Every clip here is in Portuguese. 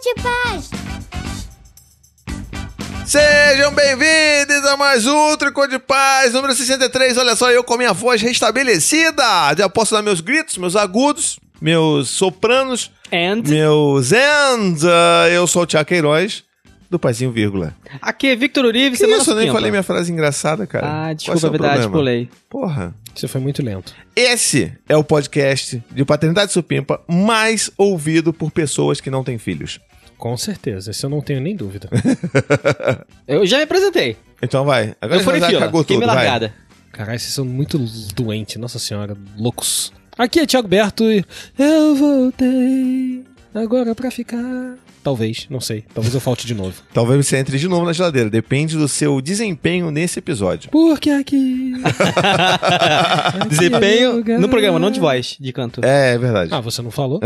de paz! Sejam bem-vindos a mais um Tricô de Paz, número 63. Olha só, eu com a minha voz restabelecida. Já posso dar meus gritos, meus agudos, meus sopranos, And meus ends. Ah, eu sou o Tiago Queiroz, do Paizinho Vírgula. aqui é Victor Uribe, Que semana isso, eu nem falei minha frase engraçada, cara. Ah, é desculpa, é verdade, problema? pulei. Porra. Você foi muito lento. Esse é o podcast de paternidade supimpa mais ouvido por pessoas que não têm filhos. Com certeza, isso eu não tenho nem dúvida. Eu já me apresentei. Então vai. Agora eu fui fila, cagou tudo, largada. Caralho, vocês são muito doentes, nossa senhora, loucos. Aqui é Thiago Berto e eu voltei agora pra ficar. Talvez, não sei. Talvez eu falte de novo. Talvez você entre de novo na geladeira. Depende do seu desempenho nesse episódio. Porque aqui. aqui é Desempenho lugar. no programa, não de voz, de canto. É, é verdade. Ah, você não falou?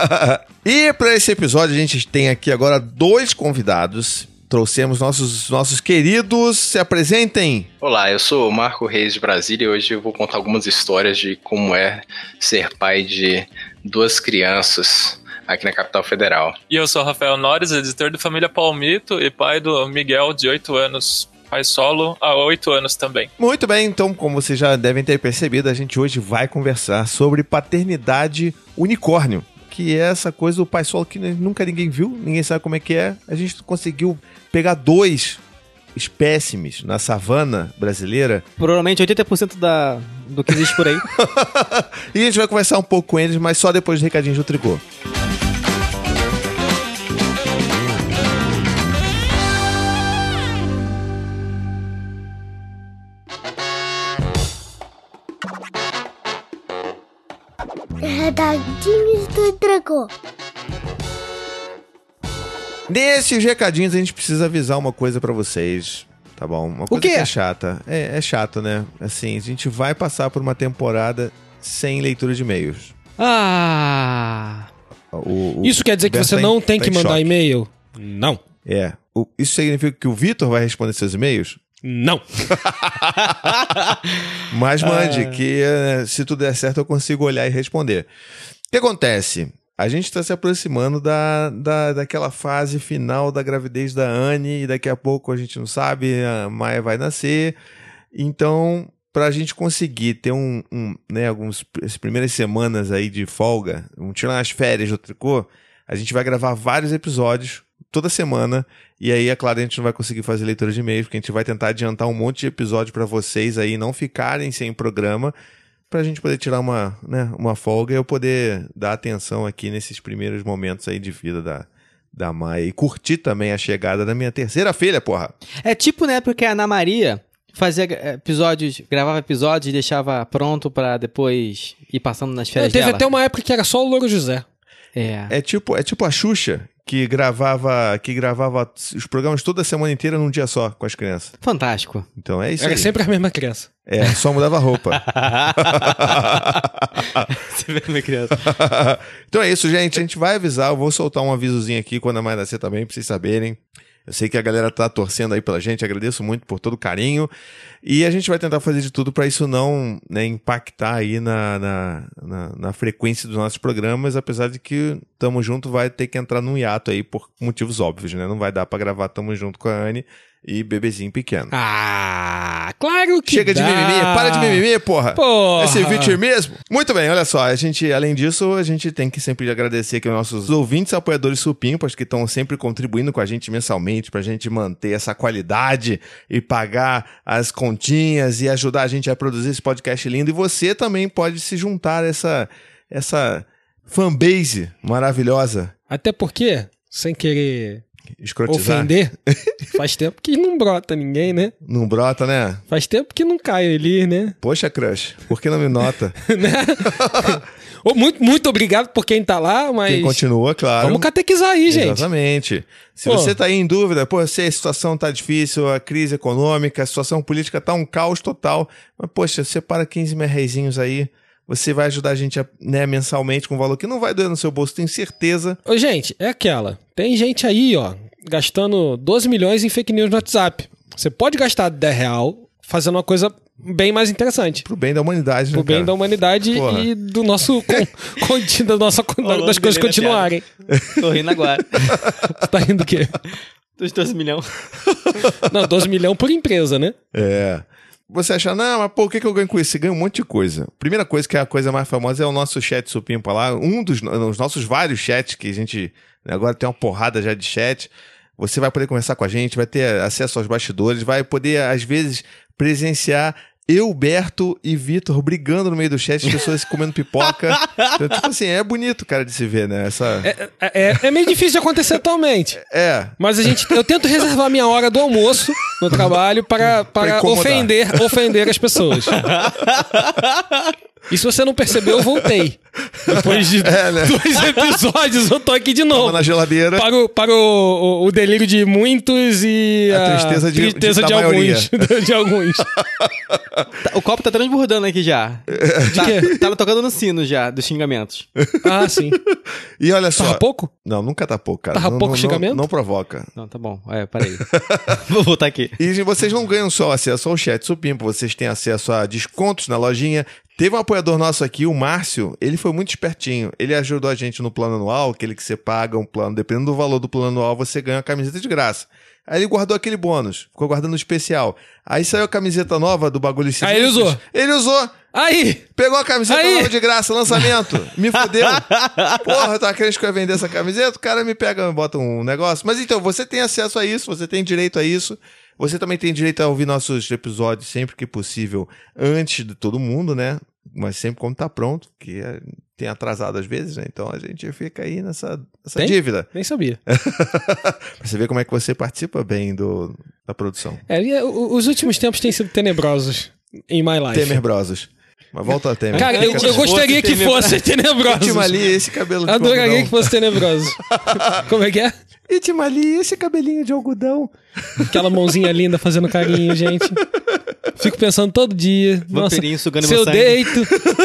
e para esse episódio a gente tem aqui agora dois convidados. Trouxemos nossos, nossos queridos. Se apresentem. Olá, eu sou o Marco Reis de Brasília e hoje eu vou contar algumas histórias de como é ser pai de duas crianças aqui na capital federal. E eu sou Rafael Nores, editor do Família Palmito e pai do Miguel, de 8 anos, pai solo há 8 anos também. Muito bem, então, como vocês já devem ter percebido, a gente hoje vai conversar sobre paternidade unicórnio. Que é essa coisa do pai solo que nunca ninguém viu, ninguém sabe como é que é. A gente conseguiu pegar dois espécimes na savana brasileira Provavelmente 80% da, do que existe por aí. e a gente vai conversar um pouco com eles, mas só depois do recadinho do Tricô. Recadinhos do Dragão. Nesses recadinhos a gente precisa avisar uma coisa pra vocês, tá bom? Uma coisa quê? que é chata. É, é chato, né? Assim, a gente vai passar por uma temporada sem leitura de e-mails. ah. O- o- Isso quer dizer que você tá em- não tem tá que em mandar choque. e-mail? Não. É. O- isso significa que o Vitor vai responder seus e-mails? Não. Mas mande, que eh, se tudo der certo eu consigo olhar e responder. O que acontece? A gente está se aproximando da, da, daquela fase final da gravidez da Anne e daqui a pouco a gente não sabe, a Maia vai nascer. Então, para a gente conseguir ter um, um né, algumas as primeiras semanas aí de folga, um, tirar as férias do tricô, a gente vai gravar vários episódios toda semana. E aí, é claro, a gente não vai conseguir fazer leitura de e-mails, porque a gente vai tentar adiantar um monte de episódio para vocês aí não ficarem sem programa, pra gente poder tirar uma, né, uma folga e eu poder dar atenção aqui nesses primeiros momentos aí de vida da, da Maia e curtir também a chegada da minha terceira filha, porra. É tipo na época que a Ana Maria fazia eh, episódios, gravava episódios e deixava pronto pra depois ir passando nas férias Teve dela. até uma época que era só o Louro José. É. É tipo, é tipo a Xuxa, que gravava, que gravava os programas toda semana inteira num dia só com as crianças. Fantástico. Então é isso Era aí. sempre a mesma criança. É, só mudava a roupa. Você vê minha criança. então é isso, gente. A gente vai avisar. Eu vou soltar um avisozinho aqui quando a Maia nascer também, pra vocês saberem. Eu sei que a galera tá torcendo aí pela gente, agradeço muito por todo o carinho. E a gente vai tentar fazer de tudo para isso não né, impactar aí na, na, na, na frequência dos nossos programas, apesar de que Tamo Junto vai ter que entrar num hiato aí por motivos óbvios, né? Não vai dar para gravar Tamo Junto com a Anne e Bebezinho Pequeno. Ah, claro que Chega de dá. mimimi, para de mimimi, porra. Porra. Esse vídeo mesmo? Muito bem, olha só, a gente, além disso, a gente tem que sempre agradecer aqui aos nossos ouvintes e apoiadores supimpas que estão sempre contribuindo com a gente mensalmente pra gente manter essa qualidade e pagar as continhas e ajudar a gente a produzir esse podcast lindo. E você também pode se juntar a essa, essa fanbase maravilhosa. Até porque, sem querer Escrotizar. ofender, faz tempo que não brota ninguém, né? Não brota, né? Faz tempo que não cai ali, né? Poxa, crush, por que não me nota? Ô, muito, muito obrigado por quem tá lá, mas. Quem continua, claro. Vamos catequizar aí, gente. Exatamente. Se Pô. você tá aí em dúvida, pô, se a situação tá difícil, a crise econômica, a situação política tá um caos total, mas poxa, separa 15 merrezinhos aí, você vai ajudar a gente a, né, mensalmente com um valor que não vai doer no seu bolso, tenho certeza. Ô, gente, é aquela. Tem gente aí, ó, gastando 12 milhões em fake news no WhatsApp. Você pode gastar 10 real fazendo uma coisa bem mais interessante. Pro bem da humanidade, né, Pro bem cara? da humanidade Porra. e do nosso. con- conti- da nossa, das coisas continuarem. Tô rindo agora. Você tá rindo o quê? Dos 12 milhões. Não, 12 milhões por empresa, né? É. Você acha, não, mas o que, que eu ganho com isso? Você ganha um monte de coisa. Primeira coisa, que é a coisa mais famosa, é o nosso chat supimpa lá. Um dos os nossos vários chats que a gente. né, Agora tem uma porrada já de chat. Você vai poder conversar com a gente, vai ter acesso aos bastidores, vai poder, às vezes, presenciar eu, Berto e Vitor brigando no meio do chat, as pessoas comendo pipoca. Então, tipo assim, é bonito, cara, de se ver, né? Essa. É, é- é meio difícil de acontecer atualmente. É. Mas a gente, eu tento reservar minha hora do almoço no trabalho para, para incomodar. ofender, ofender as pessoas. E se você não percebeu, eu voltei. Depois de É, né? dois episódios, eu tô aqui de Tava novo. na geladeira. Para, o, para o, o- delírio de muitos e A tristeza de- tristeza de- de, da alguns. De alguns. Tá- O copo tá transbordando aqui já. De quê? Tava tocando no sino já, dos xingamentos. Ah, sim. E olha só. Tava pouco? Não, nunca tá pouco, cara. Tava não, pouco não, xingamento? Não, não provoca. Não, tá bom. É, peraí. Vou voltar aqui. E vocês não ganham só acesso ao chat supimpa, vocês têm acesso a descontos na lojinha. Teve um apoiador nosso aqui, o Márcio, ele foi muito espertinho. Ele ajudou a gente no plano anual, aquele que você paga um plano, dependendo do valor do plano anual, você ganha uma camiseta de graça. Aí ele guardou aquele bônus, ficou guardando o especial. Aí saiu a camiseta nova do bagulho Aí ele usou. Ele usou. Aí! Pegou a camiseta Aí. nova de graça, lançamento. Me fudeu. Porra, eu tava querendo que eu ia vender essa camiseta, o cara me pega e bota um negócio. Mas então, você tem acesso a isso, você tem direito a isso. Você também tem direito a ouvir nossos episódios sempre que possível, antes de todo mundo, né? Mas sempre quando tá pronto, que é- tem atrasado às vezes, né? Então a gente fica aí nessa, nessa Tem? dívida. Nem sabia. pra você ver como é que você participa bem do, da produção. É, o- os últimos tempos têm sido tenebrosos em my life. Temer Brosos. Mas volta a Temer. Cara, eu, eu gostaria que fosse tenebrosos. Itimali, esse cabelo Adoraria que fosse tenebroso. Como é que é? Itimali, esse cabelinho de algodão. Aquela mãozinha linda fazendo carinho, gente. Fico pensando todo dia. Nossa, sugando se meu eu sangue. deito,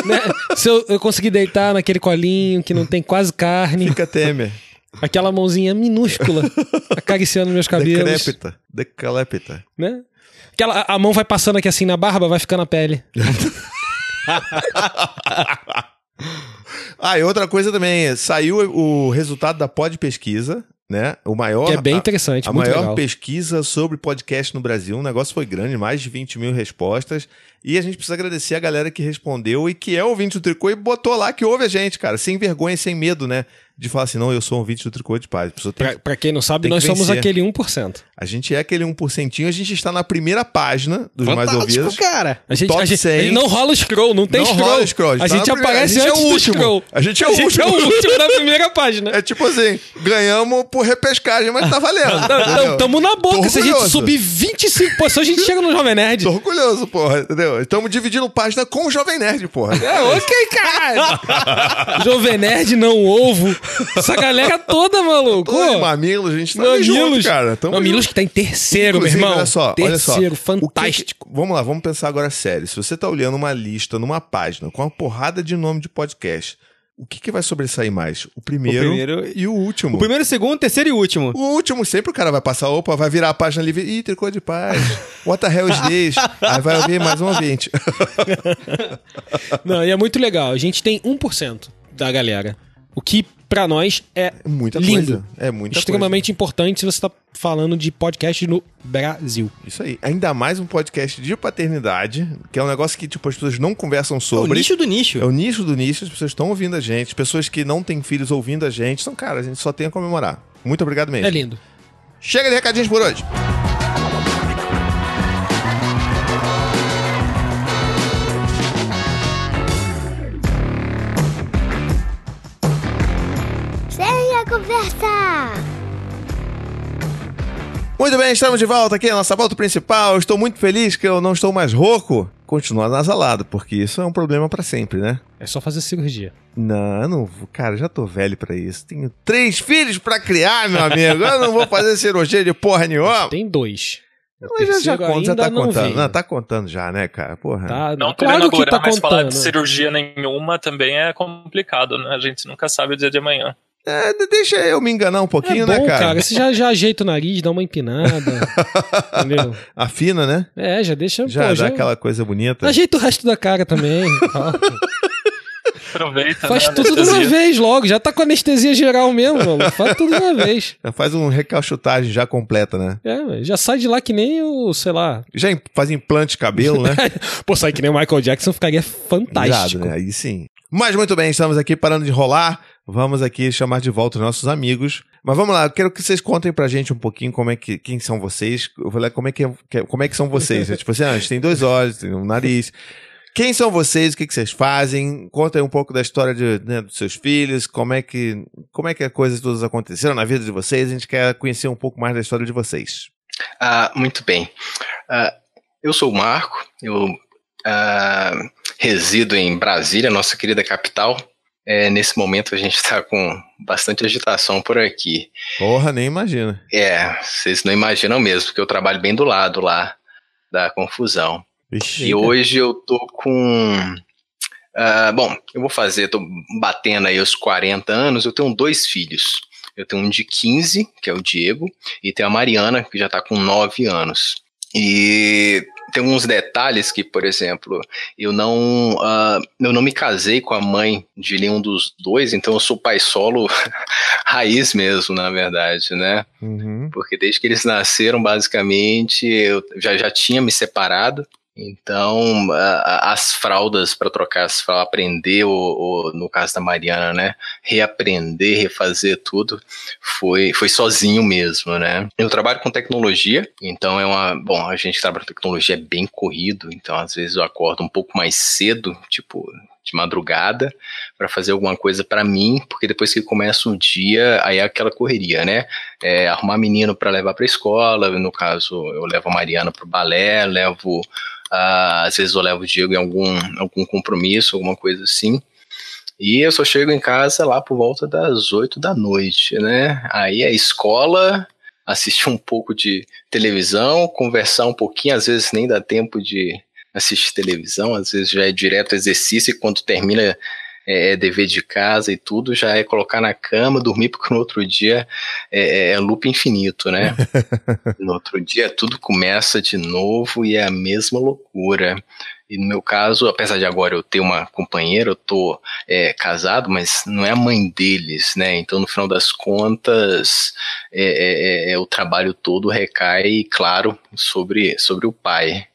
né? Se eu, eu conseguir deitar naquele colinho que não tem quase carne. Fica Temer. Aquela mãozinha minúscula acariciando meus cabelos. Decrépita. Decrépita. Né? Aquela, a mão vai passando aqui assim na barba, vai ficando a pele. Ah, e outra coisa também, saiu o resultado da pod pesquisa, né? O maior. Que é bem a- interessante, A, muito maior legal. pesquisa sobre podcast no Brasil. O negócio foi grande, mais de 20 mil respostas. E a gente precisa agradecer a galera que respondeu e que é ouvinte do Tricô e botou lá que ouve a gente, cara. Sem vergonha, sem medo, né? De falar assim, não, eu sou um ouvinte do Tricô de Paz. A pessoa tem Pra, pra quem não sabe, que nós somos aquele 1%. A gente é aquele 1%. A gente está na primeira página dos mais ouvidos. cara. A gente, Top a gente, 100. a gente não rola o scroll, não tem Não scroll. rola scroll, a gente A tá gente primeira- aparece a gente é antes o do último. scroll. A gente é a o gente é o último. último da primeira página. É tipo assim, ganhamos por repescagem, mas tá valendo. Tamo na boca. Se a gente subir 25 posições, a gente chega no Jovem Nerd. Tô orgulhoso, porra, entendeu? Estamos dividindo página com o Jovem Nerd, porra. É, ok, cara. Jovem Nerd, não ovo. Essa galera toda, maluco. Oi, Mamilos, a gente tá Mamilos. junto, cara. Tamo Mamilos junto. que tá em terceiro, Inclusive, meu irmão. Olha só, olha só. terceiro, O que fantástico. vamos lá, vamos pensar agora sério. Se você tá olhando uma lista numa página com uma porrada de nome de podcast, o que, que vai sobressair mais? O primeiro, O primeiro- e o último. O primeiro, o segundo, o terceiro e o último. O último, sempre o cara vai passar, opa, vai virar a página ali, ih, tricô de paz, what the hell is this? Aí vai ouvir mais um ouvinte. Não, e é muito legal. A gente tem 1% da galera. O que, pra nós, é Muita lindo. coisa. É muita extremamente importante se você tá falando de podcast no Brasil. coisa. Isso aí. Ainda mais um podcast de paternidade, que é um negócio que, tipo, as pessoas não conversam É o sobre. nicho do nicho. É o nicho do nicho, as pessoas estão ouvindo a gente, as pessoas que não têm filhos ouvindo a gente. Então, cara, a gente só tem a comemorar. Muito obrigado mesmo. É lindo. Chega de recadinhos por hoje. Muito bem, estamos de volta aqui na nossa volta principal. Estou muito feliz que eu não estou mais rouco. Continuar nasalado, porque isso é um problema pra sempre, né? É só fazer cirurgia. Não, eu não vou. Cara, já tô velho pra isso. Tenho três filhos pra criar, meu amigo. Eu não vou fazer cirurgia de porra nenhuma. Tem dois. O Mas já, já conta, já tá não contando. veio. Não, tá contando já, né, cara? Porra. Tá, Não claro querendo que tá mas falar contando. de cirurgia nenhuma também é complicado, né? A gente nunca sabe o dia de amanhã. É, de- deixa eu me enganar um pouquinho, é bom, né, cara? Você já, já ajeita o nariz, dá uma empinada. entendeu? Afina, né? É, já deixa. Já pô, dá aquela coisa bonita. Ajeita o resto da cara também. Aproveita, Faz né, tudo de uma vez logo. Já tá com anestesia geral mesmo, mano. Faz tudo de uma vez. Já faz um recalchutagem já completa, né? É, já sai de lá que nem o, sei lá. Já faz implante de cabelo, né? Pô, sai que nem o Michael Jackson ficaria fantástico. Irado, né? Aí sim. Mas muito bem, estamos aqui parando de rolar. Vamos aqui chamar de volta os nossos amigos. Mas vamos lá, eu quero que vocês contem pra gente um pouquinho como é que, quem são vocês. Eu como é que, é- que- como é que são vocês. né? tipo assim, ah, a gente tem dois olhos, tem um nariz. Quem são vocês? O que, vocês fazem? Conta aí um pouco da história de, né, dos seus filhos, como é que como é que as coisas todas aconteceram na vida de vocês. A gente quer conhecer um pouco mais da história de vocês. Ah, muito bem. Ah, eu sou o Marco, eu ah, resido em Brasília, nossa querida capital. É, nesse momento a gente está com bastante agitação por aqui. Porra, nem imagina. É, vocês não imaginam mesmo, porque eu trabalho bem do lado lá da confusão. Vixe. E hoje eu tô com. ah, bom, eu vou fazer, tô batendo aí os 40 anos, eu tenho dois filhos. Eu tenho um de 15, que é o Diego, e tem a Mariana, que já tá com 9 anos. E tem alguns detalhes que, por exemplo, eu não, ah, eu não me casei com a mãe de nenhum dos dois, então eu sou pai solo raiz mesmo, na verdade, né? Uhum. porque desde que eles nasceram, basicamente, eu já, já tinha me separado. Então, as fraldas para trocar as fraldas, aprender, o, o- no caso da Mariana, né? Reaprender, refazer tudo, foi, foi sozinho mesmo, né? Eu trabalho com tecnologia, então é uma. Bom, a gente trabalha com tecnologia é bem corrido, então às vezes eu acordo um pouco mais cedo, tipo, de madrugada, para fazer alguma coisa para mim, porque depois que começa o dia, aí é aquela correria, né? é, arrumar menino para levar para escola. No caso, eu levo a Mariana para o balé, levo. Ah, às vezes eu levo o Diego em algum, algum compromisso, alguma coisa assim. E eu só chego em casa lá por volta das 8 da noite, né? Aí é escola, assistir um pouco de televisão, conversar um pouquinho, às vezes nem dá tempo de assistir televisão, às vezes já é direto exercício e quando termina é, é dever de casa e tudo, já é colocar na cama, dormir, porque no outro dia é, é loop infinito, né? no outro dia tudo começa de novo e é a mesma loucura. E no meu caso, apesar de agora eu ter uma companheira, eu tô é, casado, mas não é a mãe deles, né? Então, no final das contas, é, é, é, o trabalho todo recai, claro, sobre, sobre o pai.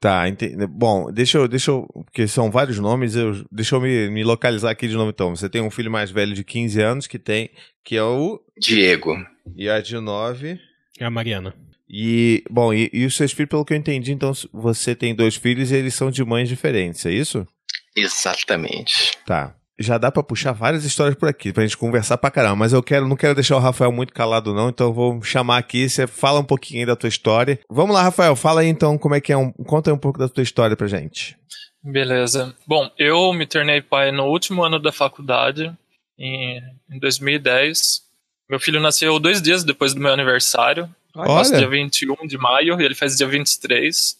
Tá, entendi. Bom, deixa eu, deixa eu, porque são vários nomes, eu, deixa eu me, me localizar aqui de novo então. Você tem um filho mais velho de 15 anos que tem, que é o, Diego. e a de 9. É a Mariana. E, bom, e, e os seus filhos, pelo que eu entendi, então você tem dois filhos e eles são de mães diferentes, é isso? Exatamente. Tá. Já dá pra puxar várias histórias por aqui, pra gente conversar pra caramba, mas eu quero, não quero deixar o Rafael muito calado não, então eu vou chamar aqui, você fala um pouquinho aí da tua história. Vamos lá, Rafael, fala aí então como é que é, um, conta aí um pouco da tua história pra gente. Beleza. Bom, eu me tornei pai no último ano da faculdade, em, em 2010. Meu filho nasceu dois dias depois do meu aniversário. Olha. dia 21 de maio e ele faz dia 23.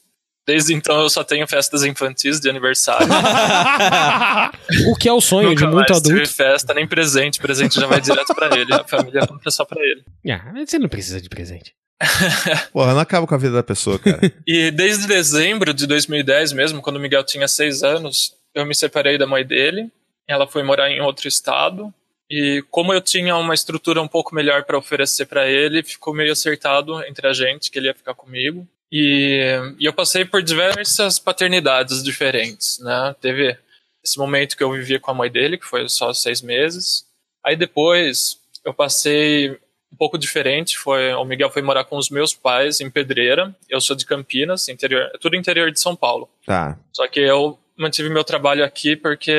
Desde então eu só tenho festas infantis de aniversário. o que é o sonho de Nunca muito mais tive adulto. festa, nem presente. Presente já vai direto pra ele. A família compra só pra ele. Ah, mas você não precisa de presente. Porra, não acaba com a vida da pessoa, cara. E desde dezembro de 2010 mesmo, quando o Miguel tinha seis anos, eu me separei da mãe dele. Ela foi morar em outro estado. E como eu tinha uma estrutura um pouco melhor para oferecer para ele, ficou meio acertado entre a gente que ele ia ficar comigo. E, e eu passei por diversas paternidades diferentes, né? Teve esse momento que eu vivia com a mãe dele, que foi só seis meses. Aí depois eu passei um pouco diferente. Foi o Miguel foi morar com os meus pais em Pedreira. Eu sou de Campinas, interior, é tudo interior de São Paulo. Tá. Só que eu mantive meu trabalho aqui porque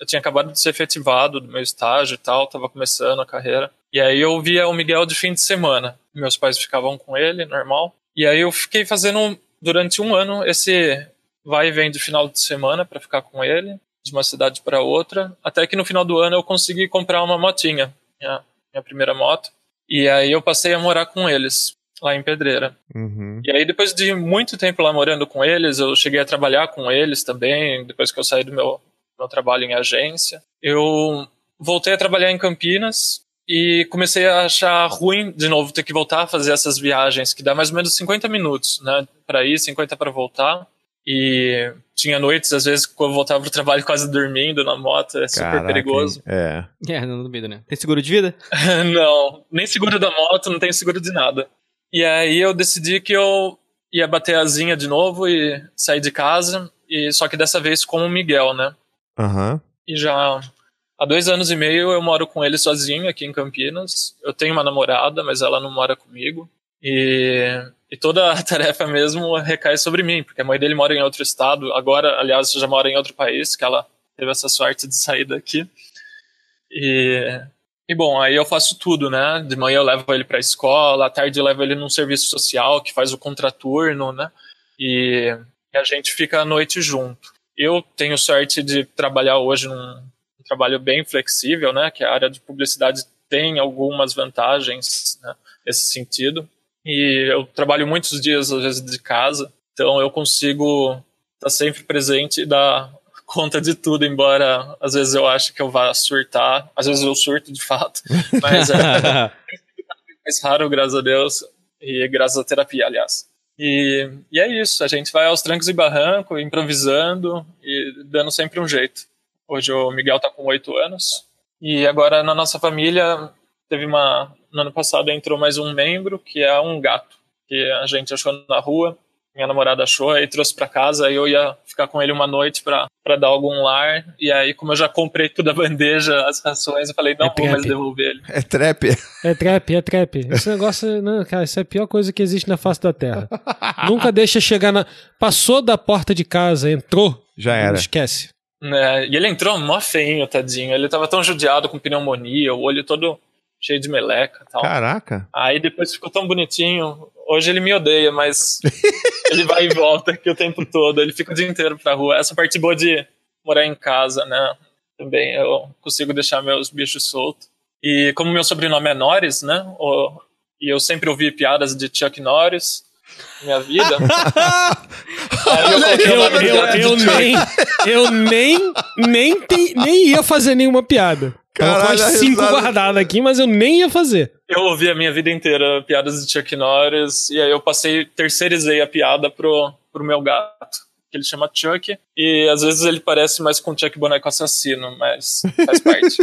eu tinha acabado de ser efetivado do meu estágio e tal, tava começando a carreira. E aí eu via o Miguel de fim de semana. Meus pais ficavam com ele, normal. E aí eu fiquei fazendo durante um ano esse vai e vem de final de semana para ficar com ele, de uma cidade para outra, até que no final do ano eu consegui comprar uma motinha, minha, minha primeira moto. E aí eu passei a morar com eles lá em Pedreira. Uhum. E aí, depois de muito tempo lá morando com eles, eu cheguei a trabalhar com eles também, depois que eu saí do meu, meu trabalho em agência. Eu voltei a trabalhar em Campinas E comecei a achar ruim de novo ter que voltar a fazer essas viagens, que dá mais ou menos 50 minutos, né? Para ir, 50 para voltar. E tinha noites, às vezes, quando eu voltava pro trabalho quase dormindo na moto, é super Caraca, perigoso. É. É, não duvido, né? Tem seguro de vida? não, nem seguro da moto, não tenho seguro de nada. E aí eu decidi que eu ia bater a asinha de novo e sair de casa, e só que dessa vez com o Miguel, né? Aham. E já há dois anos e meio eu moro com ele sozinho aqui em Campinas. Eu tenho uma namorada, mas ela não mora comigo. E, e toda a tarefa mesmo recai sobre mim, porque a mãe dele mora em outro estado. Agora, aliás, já mora em outro país, que ela teve essa sorte de sair daqui. E, e bom, aí eu faço tudo, né? De manhã eu levo ele para a escola, à tarde eu levo ele num serviço social que faz o contraturno, né? E, e a gente fica à noite junto. Eu tenho sorte de trabalhar hoje num um trabalho bem flexível, né? Que a área de publicidade tem algumas vantagens né, nesse sentido. E eu trabalho muitos dias, às vezes, de casa, então eu consigo estar sempre presente e dar conta de tudo, embora às vezes eu ache que eu vá surtar, às vezes eu surto de fato, mas é mais raro, graças a Deus, e graças à terapia, aliás. E, e é isso, a gente vai aos trancos e barrancos, improvisando e dando sempre um jeito. Hoje o Miguel tá com oito anos, e agora na nossa família teve uma no ano passado entrou mais um membro que é um gato que a gente achou na rua minha namorada achou e trouxe para casa aí eu ia ficar com ele uma noite para dar algum lar e aí como eu já comprei toda a bandeja as rações eu falei não É vou mais devolver ele É trap. É trap, é trap. Esse negócio, não, cara, isso é a pior coisa que existe na face da Terra. Nunca deixa chegar na. Passou da porta de casa, entrou. Já era. Esquece. Né? e ele entrou mó feinho tadinho ele tava tão judiado com pneumonia o olho todo cheio de meleca e tal Caraca. Aí depois ficou tão bonitinho. Hoje ele me odeia, mas ele vai e volta aqui o tempo todo. Ele fica o dia inteiro pra rua. Essa parte boa de morar em casa, né? Também eu consigo deixar meus bichos soltos. E como meu sobrenome é Norris, né? e eu sempre ouvi piadas de Chuck Norris minha vida. aí eu Eu, eu, eu nem, eu nem, nem, te- nem ia fazer nenhuma piada. Tava com Caralho, a as cinco guardadas aqui, mas eu nem ia fazer. Eu ouvi a minha vida inteira piadas de Chuck Norris, e aí eu passei, terceirizei a piada pro, pro meu gato, que ele chama Chuck, e às vezes ele parece mais com Chuck Boneco Assassino, mas faz parte.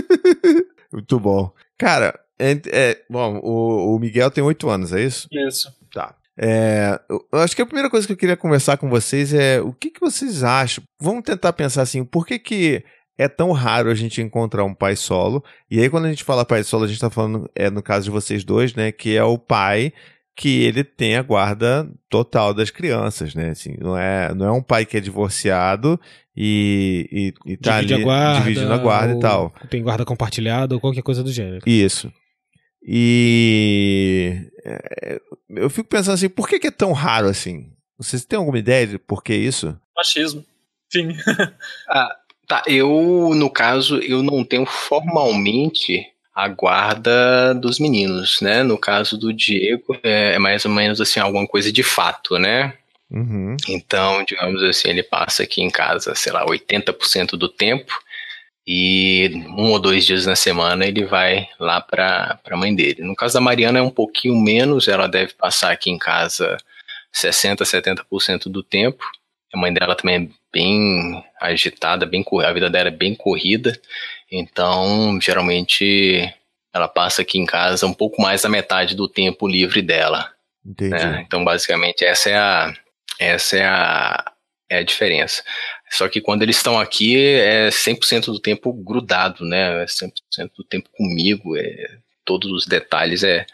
Muito bom. Cara, é, é- bom, o, o Miguel tem oito anos, é isso? Isso. Tá. É, eu acho que a primeira coisa que eu queria conversar com vocês é o que, que vocês acham? Vamos tentar pensar assim, por que, que é tão raro a gente encontrar um pai solo? E aí, quando a gente fala pai solo, a gente tá falando, é no caso de vocês dois, né? Que é o pai que ele tem a guarda total das crianças, né? Assim, não, é, não é um pai que é divorciado e, e, e tá Divide ali a guarda. dividindo a guarda e tal. Tem guarda compartilhada ou qualquer coisa do gênero. Isso. E é, eu fico pensando assim, por que, que é tão raro assim? Vocês têm alguma ideia de por que isso? Machismo. Fim. Tá, eu, no caso, eu não tenho formalmente a guarda dos meninos, né? No caso do Diego, é, é mais ou menos assim, alguma coisa de fato, né? Uhum. Então, digamos assim, ele passa aqui em casa, sei lá, 80% do tempo e um ou dois dias na semana ele vai lá para a mãe dele. No caso da Mariana é um pouquinho menos, ela deve passar aqui em casa 60, 70% do tempo. A mãe dela também é bem agitada, bem a vida dela é bem corrida, então geralmente ela passa aqui em casa um pouco mais da metade do tempo livre dela. Né? Então, basicamente, essa é a, essa é a, é a diferença. Só que quando eles estão aqui, é 100% do tempo grudado, né? É 100% do tempo comigo, é, todos os detalhes é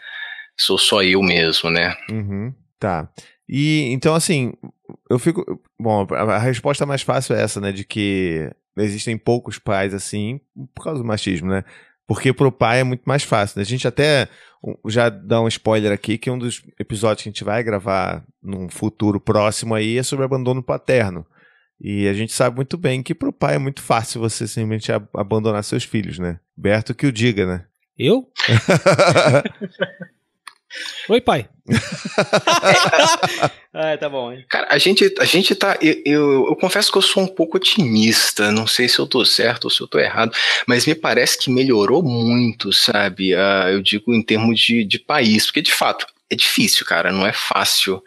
sou só eu mesmo, né? Uhum. Tá. E então, assim, eu fico. Bom, a, resposta mais fácil é essa, né? De que existem poucos pais assim, por causa do machismo, né? Porque pro pai é muito mais fácil. Né? A gente até já dá um spoiler aqui que um dos episódios que a gente vai gravar num futuro próximo aí é sobre abandono paterno. E a gente sabe muito bem que pro pai é muito fácil você simplesmente ab- abandonar seus filhos, né? Berto que o diga, né? Eu? Oi, pai. ah, tá bom. Hein? Cara, a gente, a gente tá. Eu, eu, eu, confesso que eu sou um pouco otimista. Não sei se eu tô certo ou se eu tô errado, mas me parece que melhorou muito, sabe? Uh, eu digo em termos de, de país, porque de fato é difícil, cara. Não é fácil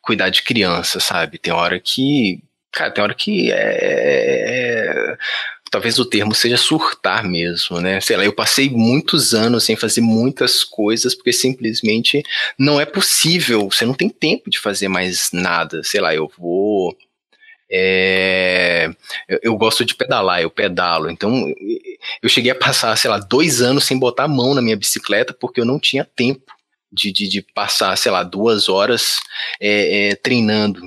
cuidar de criança, sabe? Tem hora que. Cara, tem hora que é, é talvez o termo seja surtar mesmo, né? Sei lá, eu passei muitos anos sem fazer muitas coisas porque simplesmente não é possível, você não tem tempo de fazer mais nada. Sei lá, eu vou. É, eu, eu, gosto de pedalar, eu pedalo. Então, eu cheguei a passar, sei lá, dois anos sem botar a mão na minha bicicleta porque eu não tinha tempo de, de, de passar, sei lá, duas horas é, é, treinando.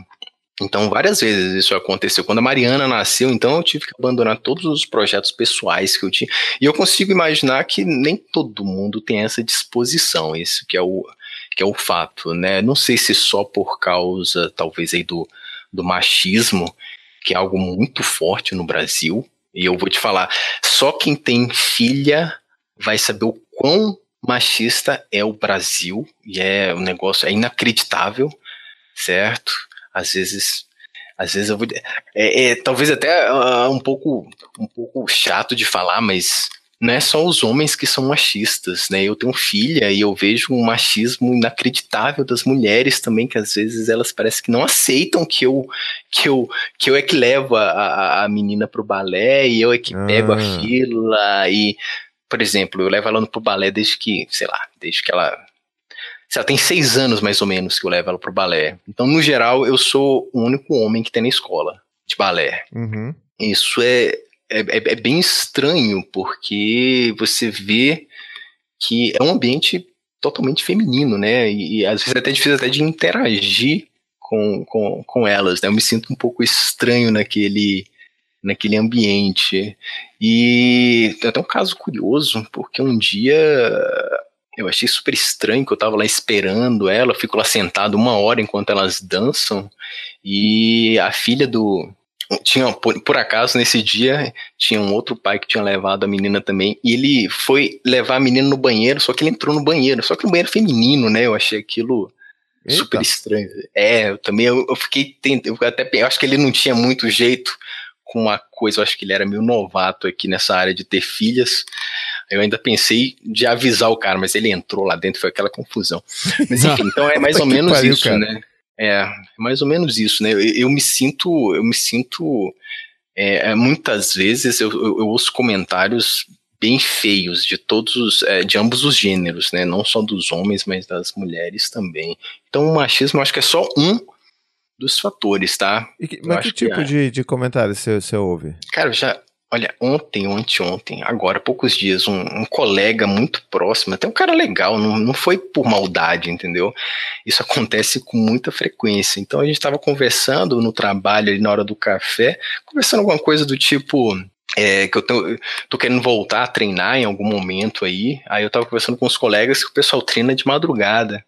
Então, várias vezes isso aconteceu. Quando a Mariana nasceu, então eu tive que abandonar todos os projetos pessoais que eu tinha. E eu consigo imaginar que nem todo mundo tem essa disposição, isso que é o, que é o fato, né? Não sei se só por causa, talvez, aí do, do machismo, que é algo muito forte no Brasil. E eu vou te falar, só quem tem filha vai saber o quão machista é o Brasil, e é um negócio é inacreditável, certo? Às vezes às vezes eu vou é, é talvez até uh, um pouco um pouco chato de falar mas não é só os homens que são machistas, né? Eu tenho filha e eu vejo um machismo inacreditável das mulheres também, que às vezes elas parecem que não aceitam que eu que eu que eu é que levo a, a menina pro balé e eu é que pego a ah. fila e por exemplo, eu levo ela pro balé desde que, sei lá, desde que ela ela tem seis anos mais ou menos que eu levo ela pro balé. Então, no geral, eu sou o único homem que tem na escola de balé. Uhum. Isso é, é, é, é bem estranho, porque você vê que é um ambiente totalmente feminino, né? E, e, às vezes é até difícil até de interagir com, com, com elas, né? Eu me sinto um pouco estranho naquele, naquele ambiente. E tem até um caso curioso, porque um dia eu achei super estranho que eu tava lá esperando ela, fico lá sentado uma hora enquanto elas dançam, e a filha do. Tinha, por, por acaso, nesse dia, tinha um outro pai que tinha levado a menina também, e ele foi levar a menina no banheiro, só que ele entrou no banheiro, só que no banheiro feminino, né? Eu achei aquilo Eita. super estranho. É, eu também eu, eu fiquei eu até eu acho que ele não tinha muito jeito com uma coisa, eu acho que ele era meio novato aqui nessa área de ter filhas. Eu ainda pensei de avisar o cara, mas ele entrou lá dentro, foi aquela confusão. Mas enfim, então é mais ou menos pariu, isso, cara. né? É, mais ou menos isso, né? Eu, eu me sinto, eu me sinto é, é muitas vezes eu, eu, eu, ouço comentários bem feios de todos, é, de ambos os gêneros, né? Não só dos homens, mas das mulheres também. Então o machismo eu acho que é só um dos fatores, tá? Que, mas que tipo que é. de, de comentário você, você ouve? Cara, eu já, Olha, ontem anteontem, agora, poucos dias, um, um, colega muito próximo, até um cara legal, não, não foi por maldade, entendeu? Isso acontece com muita frequência. Então a gente estava conversando no trabalho ali na hora do café, conversando alguma coisa do tipo. É, que eu tô, tô, querendo voltar a treinar em algum momento aí. Aí eu tava conversando com os colegas que o pessoal treina de madrugada.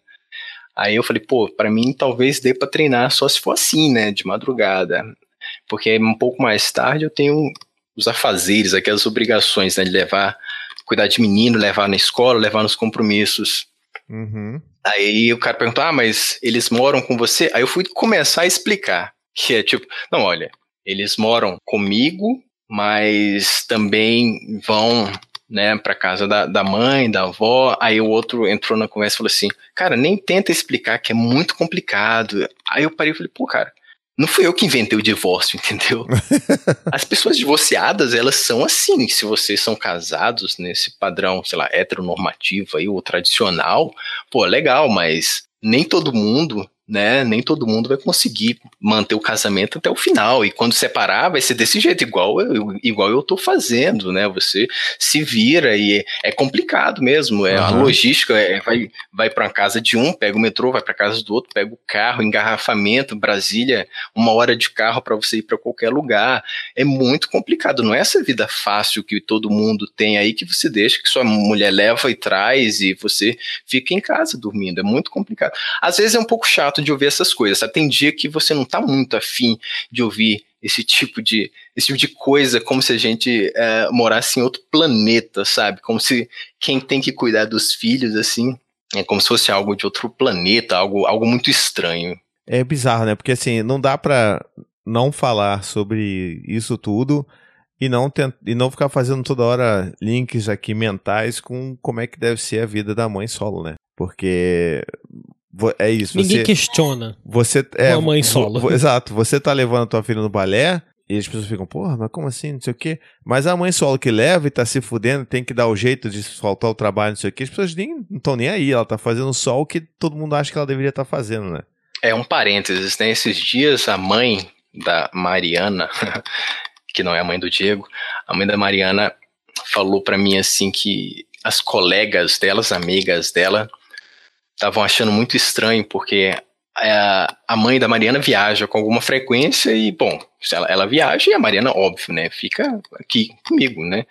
Aí eu falei, pô, para mim talvez dê para treinar só se for assim, né, de madrugada. Porque um pouco mais tarde eu tenho os afazeres, aquelas obrigações, né, de levar, cuidar de menino, levar na escola, levar nos compromissos. Uhum. Aí o cara perguntou, ah, mas eles moram com você? Aí eu fui começar a explicar, que é tipo, não, olha, eles moram comigo, mas também vão né, pra casa da, da mãe, da avó. Aí o outro entrou na conversa e falou assim: Cara, nem tenta explicar que é muito complicado. Aí eu parei e falei: Pô, cara, não fui eu que inventei o divórcio, entendeu? As pessoas divorciadas, elas são assim. Se vocês são casados nesse padrão, sei lá, heteronormativo aí, ou tradicional, pô, legal, mas nem todo mundo né? Nem todo mundo vai conseguir manter o casamento até o final. E quando separar, vai ser desse jeito, igual eu, igual eu tô fazendo, né? Você se vira e é complicado mesmo. É, uhum. A logística é, vai, vai para casa de um, pega o metrô, vai para casa do outro, pega o carro, engarrafamento, Brasília, uma hora de carro para você ir para qualquer lugar. É muito complicado. Não é essa vida fácil que todo mundo tem aí que você deixa que sua mulher leva e traz e você fica em casa dormindo. É muito complicado. Às vezes é um pouco chato de ouvir essas coisas. Sabe? Tem dia que você não tá muito afim de ouvir esse tipo de, esse tipo de coisa, como se a gente é, morasse em outro planeta, sabe? Como se quem tem que cuidar dos filhos, assim, É como se fosse algo de outro planeta, algo, algo muito estranho. É bizarro, né? Porque assim, não dá pra não falar sobre isso tudo e não, tent... e não ficar fazendo toda hora links aqui mentais com como é que deve ser a vida da mãe solo, né? Porque é isso. Ninguém você, questiona você é uma mãe solo. vo- exato. Você tá levando a tua filha no balé e as pessoas ficam, porra, mas como assim? Não sei o quê. Mas a mãe solo que leva e tá se fudendo, tem que dar o jeito de faltar o trabalho, não sei o quê. As pessoas nem não estão nem aí. Ela tá fazendo só o que todo mundo acha que ela deveria estar fazendo, né? É um parênteses, né? Esses dias a mãe da Mariana, que não é a mãe do Diego, a mãe da Mariana falou pra mim assim que as colegas delas, amigas dela, estavam achando muito estranho porque a, a mãe da Mariana viaja com alguma frequência e, bom, ela, ela viaja e a Mariana, óbvio, né, fica aqui comigo, né?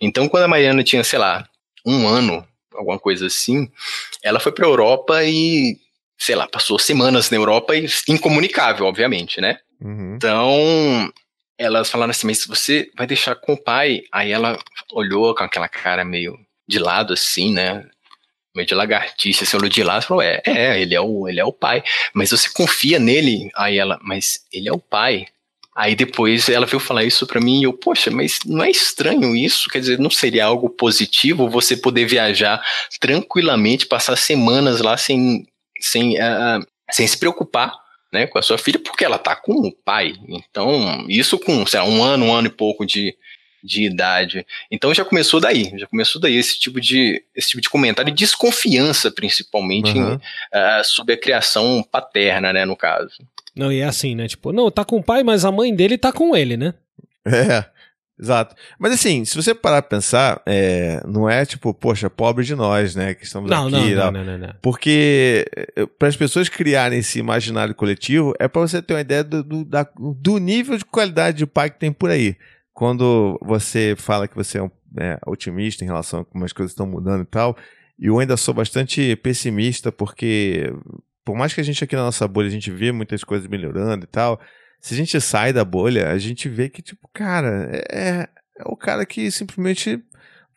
Então, quando a Mariana tinha, sei lá, um ano, alguma coisa assim, ela foi pra Europa e, sei lá, passou semanas na Europa e incomunicável, obviamente, né? Uhum. Então, elas falaram assim, mas você vai deixar com o pai? Aí ela olhou com aquela cara meio de lado, assim, né? Meio de lagartixa, assim, de lado e falou, é, é, ele é, o, ele é o pai. Mas você confia nele? Aí ela, mas ele é o pai. Aí depois ela veio falar isso pra mim e eu, poxa, mas não é estranho isso? Quer dizer, não seria algo positivo você poder viajar tranquilamente, passar semanas lá sem, sem, uh, sem se preocupar né, com a sua filha, porque ela tá com o pai. Então, isso com, sei lá, um ano, um ano e pouco de, de idade. Então já começou daí, já começou daí esse tipo de, esse tipo de comentário e desconfiança, principalmente, Uhum. em, uh, sobre a criação paterna, né, no caso. Não, e é assim, né? Tipo, não, tá com o pai, mas a mãe dele tá com ele, né? É, exato. Mas assim, se você parar pra pensar, é, não é tipo, poxa, pobre de nós, né? Que estamos Não, aqui. não, não, não, não, não. Porque para as pessoas criarem esse imaginário coletivo, é para você ter uma ideia do, do, da- do nível de qualidade de pai que tem por aí. Quando você fala que você é, um, é, otimista em relação a como as coisas estão mudando e tal, eu ainda sou bastante pessimista, porque por mais que a gente aqui na nossa bolha a gente vê muitas coisas melhorando e tal, se a gente sai da bolha, a gente vê que, tipo, cara, é, é o cara que simplesmente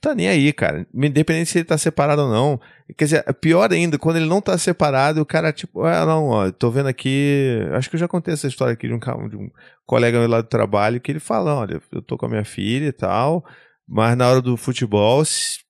tá nem aí, cara. Independente se ele tá separado ou não. Quer dizer, pior ainda, quando ele não tá separado, o cara, tipo, ah, não, ó, tô vendo aqui. Acho que eu já contei essa história aqui de um, de um colega meu lá do trabalho que ele fala: olha, eu tô com a minha filha e tal, mas na hora do futebol,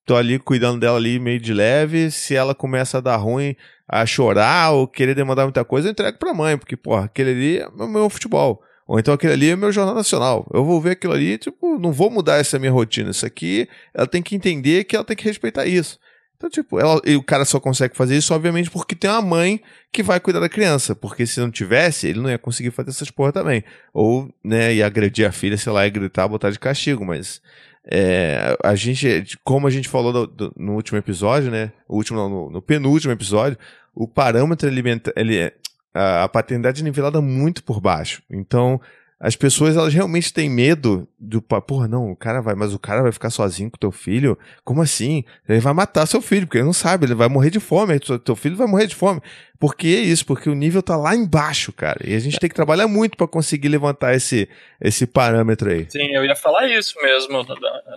tô ali cuidando dela ali meio de leve. Se ela começa a dar ruim, a chorar ou querer demandar muita coisa, eu entrego pra mãe, porque, porra, aquele ali é o meu futebol. Ou então aquele ali é meu jornal nacional. Eu vou ver aquilo ali, tipo, não vou mudar essa minha rotina. Isso aqui, ela tem que entender que ela tem que respeitar isso. Então, tipo, ela, o cara só consegue fazer isso, obviamente, porque tem uma mãe que vai cuidar da criança. Porque se não tivesse, ele não ia conseguir fazer essas porra também. Ou, né, ia agredir a filha, sei lá, e gritar, botar de castigo. Mas é, a gente, como a gente falou do- do- no último episódio, né? O último, no, no penúltimo episódio, o parâmetro alimenta, ele é, a, paternidade é nivelada muito por baixo. Então, as pessoas, elas realmente têm medo do, porra, não, o cara vai, mas o cara vai ficar sozinho com teu filho? Como assim? Ele vai matar seu filho, porque ele não sabe, ele vai morrer de fome, teu filho vai morrer de fome. Por que isso? Porque o nível tá lá embaixo, cara. E a gente tem que trabalhar muito pra conseguir levantar esse, esse parâmetro aí. Sim, eu ia falar isso mesmo,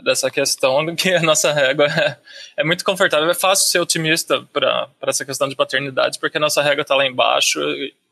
dessa questão, que a nossa régua é, é muito confortável. É fácil ser otimista para essa questão de paternidade, porque a nossa régua está lá embaixo.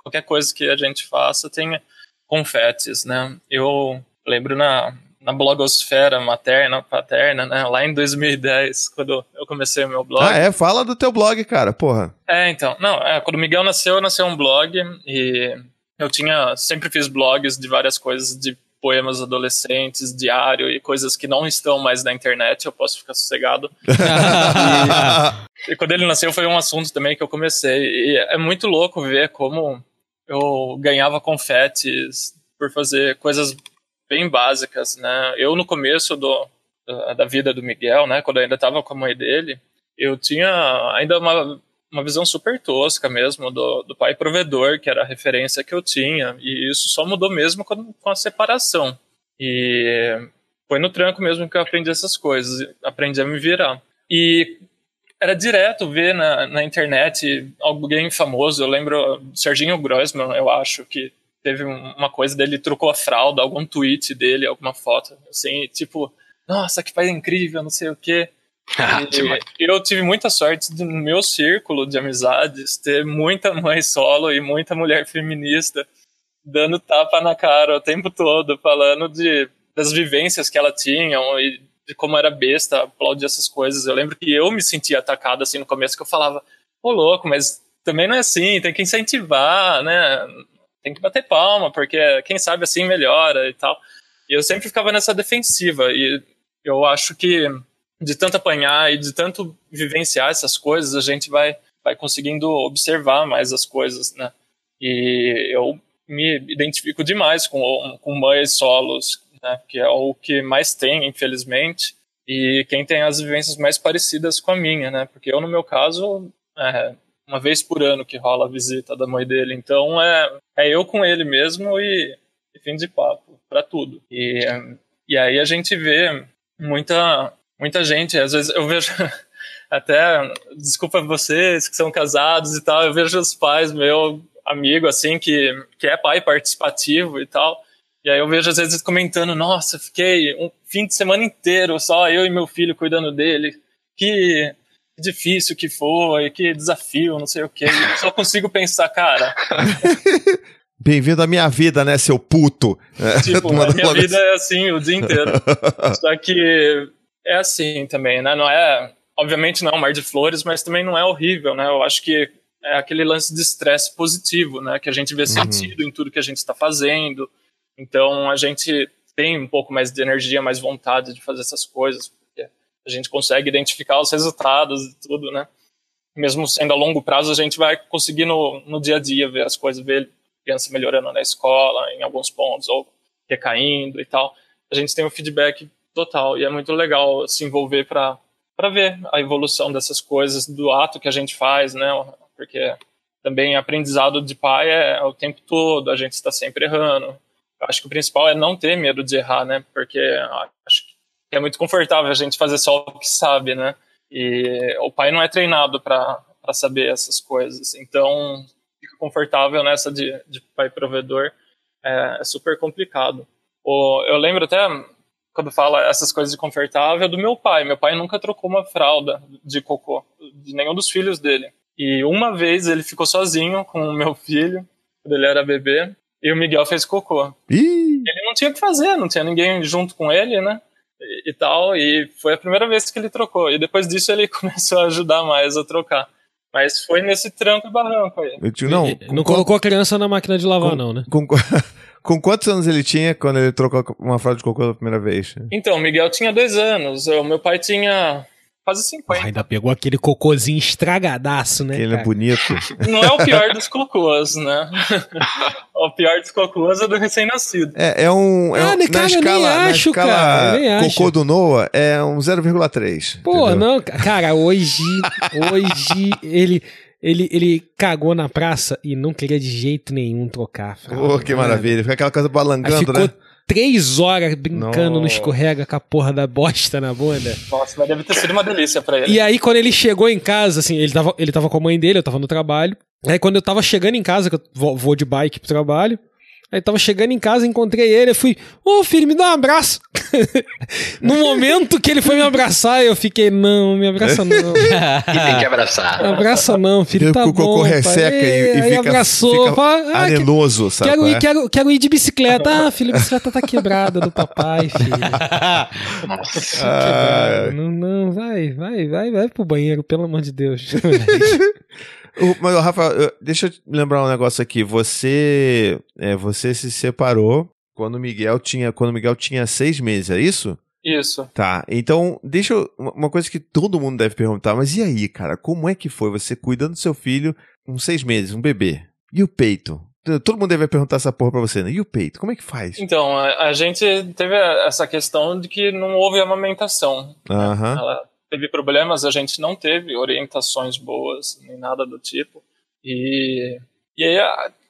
qualquer coisa que a gente faça tem confetes, né? Eu lembro na, na blogosfera materna, paterna, né? Lá em 2010, quando eu comecei o meu blog. Ah, é? Fala do teu blog, cara, porra. É, então. Não, é, quando o Miguel nasceu, nasceu um blog e eu tinha. Sempre fiz blogs de várias coisas, de poemas adolescentes, diário e coisas que não estão mais na internet, eu posso ficar sossegado. E quando ele nasceu foi um assunto também que eu comecei. E é muito louco ver como eu ganhava confetes por fazer coisas bem básicas, né? Eu no começo do, da, da vida do Miguel, né, quando eu ainda estava com a mãe dele, eu tinha ainda uma, uma visão super tosca mesmo do, do pai provedor, que era a referência que eu tinha, e isso só mudou mesmo com, com a separação. E foi no tranco mesmo que eu aprendi essas coisas, aprendi a me virar. E era direto ver na, na internet alguém famoso, eu lembro Serginho Grossman, eu acho, que teve um- uma coisa dele, trocou a fralda, algum tweet dele, alguma foto, assim, tipo, nossa, que pai incrível, não sei o quê. Ah, E eu tive muita sorte de, no meu círculo de amizades ter muita mãe solo e muita mulher feminista dando tapa na cara o tempo todo, falando de, das vivências que ela tinha e de como era besta aplaudir essas coisas. Eu lembro que eu me sentia atacado assim no começo, que eu falava, ô louco, mas também não é assim, tem que incentivar, né? Tem que bater palma, porque quem sabe assim melhora e tal. E eu sempre ficava nessa defensiva. E eu acho que de tanto apanhar e de tanto vivenciar essas coisas, a gente vai, vai conseguindo observar mais as coisas, né? E eu me identifico demais com, com mães solos, né? Que é o que mais tem, infelizmente. E quem tem as vivências mais parecidas com a minha, né? Porque eu, no meu caso, é uma vez por ano que rola a visita da mãe dele. Então é, é eu com ele mesmo e, e fim de papo, para tudo. E, e aí a gente vê muita muita gente, às vezes eu vejo até, desculpa vocês que são casados e tal, eu vejo os pais, meu amigo, assim, que, que é pai participativo e tal, e aí eu vejo às vezes comentando, nossa, fiquei um fim de semana inteiro só eu e meu filho cuidando dele, que difícil que foi, que desafio, não sei o que, eu só consigo pensar, cara, Bem-vindo à minha vida, né, seu puto? É, Tipo, a minha vida é assim o dia inteiro. Só que é assim também, né? Não é. Obviamente não é um mar de flores, mas também não é horrível, né? Eu acho que é aquele lance de estresse positivo, né? Que a gente vê sentido em tudo que a gente está fazendo. Então a gente tem um pouco mais de energia, mais vontade de fazer essas coisas, porque a gente consegue identificar os resultados e tudo, né? Mesmo sendo a longo prazo, a gente vai conseguir no, no dia a dia ver as coisas, ver criança melhorando na escola, em alguns pontos, ou recaindo e tal. A gente tem um feedback total e é muito legal se envolver para para ver a evolução dessas coisas do ato que a gente faz, né? Porque também aprendizado de pai é o tempo todo, a gente está sempre errando. Acho que o principal é não ter medo de errar, né? Porque acho que é muito confortável a gente fazer só o que sabe, né? E o pai não é treinado para saber essas coisas. Então, fica confortável nessa de, de pai provedor. É, é super complicado. O, eu lembro até quando fala essas coisas de confortável do meu pai. Meu pai nunca trocou uma fralda de cocô de nenhum dos filhos dele. E uma vez ele ficou sozinho com o meu filho, quando ele era bebê, e o Miguel fez cocô. Ih, Ele não tinha o que fazer, não tinha ninguém junto com ele, né? E, e tal, e foi a primeira vez que ele trocou. E depois disso ele começou a ajudar mais a trocar. Mas foi nesse tranco e barranco aí. não, Não com, colocou a criança na máquina de lavar, com- não, né? com, com quantos anos ele tinha quando ele trocou uma fralda de cocô pela primeira vez? Então, o Miguel tinha dois anos, o meu pai tinha quase 50. Ainda pegou aquele cocôzinho estragadaço, né? Ele é bonito. Não é o pior dos cocôs, né? o pior dos cocôs é do recém-nascido. É, é um. É Ah, um né, cara, na eu nem escala, na acho, escala cara, eu nem acho. cocô do Noah é um 0,3. Pô, entendeu? não, ca- cara, hoje, hoje ele, ele, ele cagou na praça e não queria de jeito nenhum trocar. fralda, Pô, que maravilha. Fica aquela coisa balangando, ficou né? Três horas brincando no Nossa. escorrega com a porra da bosta na bunda. Nossa, mas deve ter sido uma delícia pra ele. E aí, quando ele chegou em casa, assim, ele tava, ele tava com a mãe dele, eu tava no trabalho. Aí, quando eu tava chegando em casa, que eu vou, vou de bike pro trabalho, aí eu tava chegando em casa, encontrei ele, eu fui, ô filho, me dá um abraço. no momento que ele foi me abraçar, eu fiquei, não, me abraça não. E tem que abraçar. Me abraça não, filho, tá o cocô bom. resseca e, e fica, abraçou, fica fala, ah, arenoso, sabe? Quero ir, é? quero, quero ir de bicicleta. Ah, filho, a bicicleta tá quebrada do papai, filho. Nossa. Ah, Não, não, vai, vai, vai, vai pro banheiro, pelo amor de Deus. Mas, Rafa, deixa eu lembrar um negócio aqui. Você, é, você se separou quando o Miguel tinha, quando Miguel tinha seis meses, é isso? Isso. Tá. Então, deixa eu, uma coisa que todo mundo deve perguntar. Mas e aí, cara? Como é que foi você cuidando do seu filho com seis meses, um bebê? E o peito? Todo mundo deve perguntar essa porra pra você, né? E o peito? Como é que faz? Então, a, a gente teve essa questão de que não houve amamentação. Aham. Ela teve problemas, a gente não teve orientações boas, nem nada do tipo. E, e aí,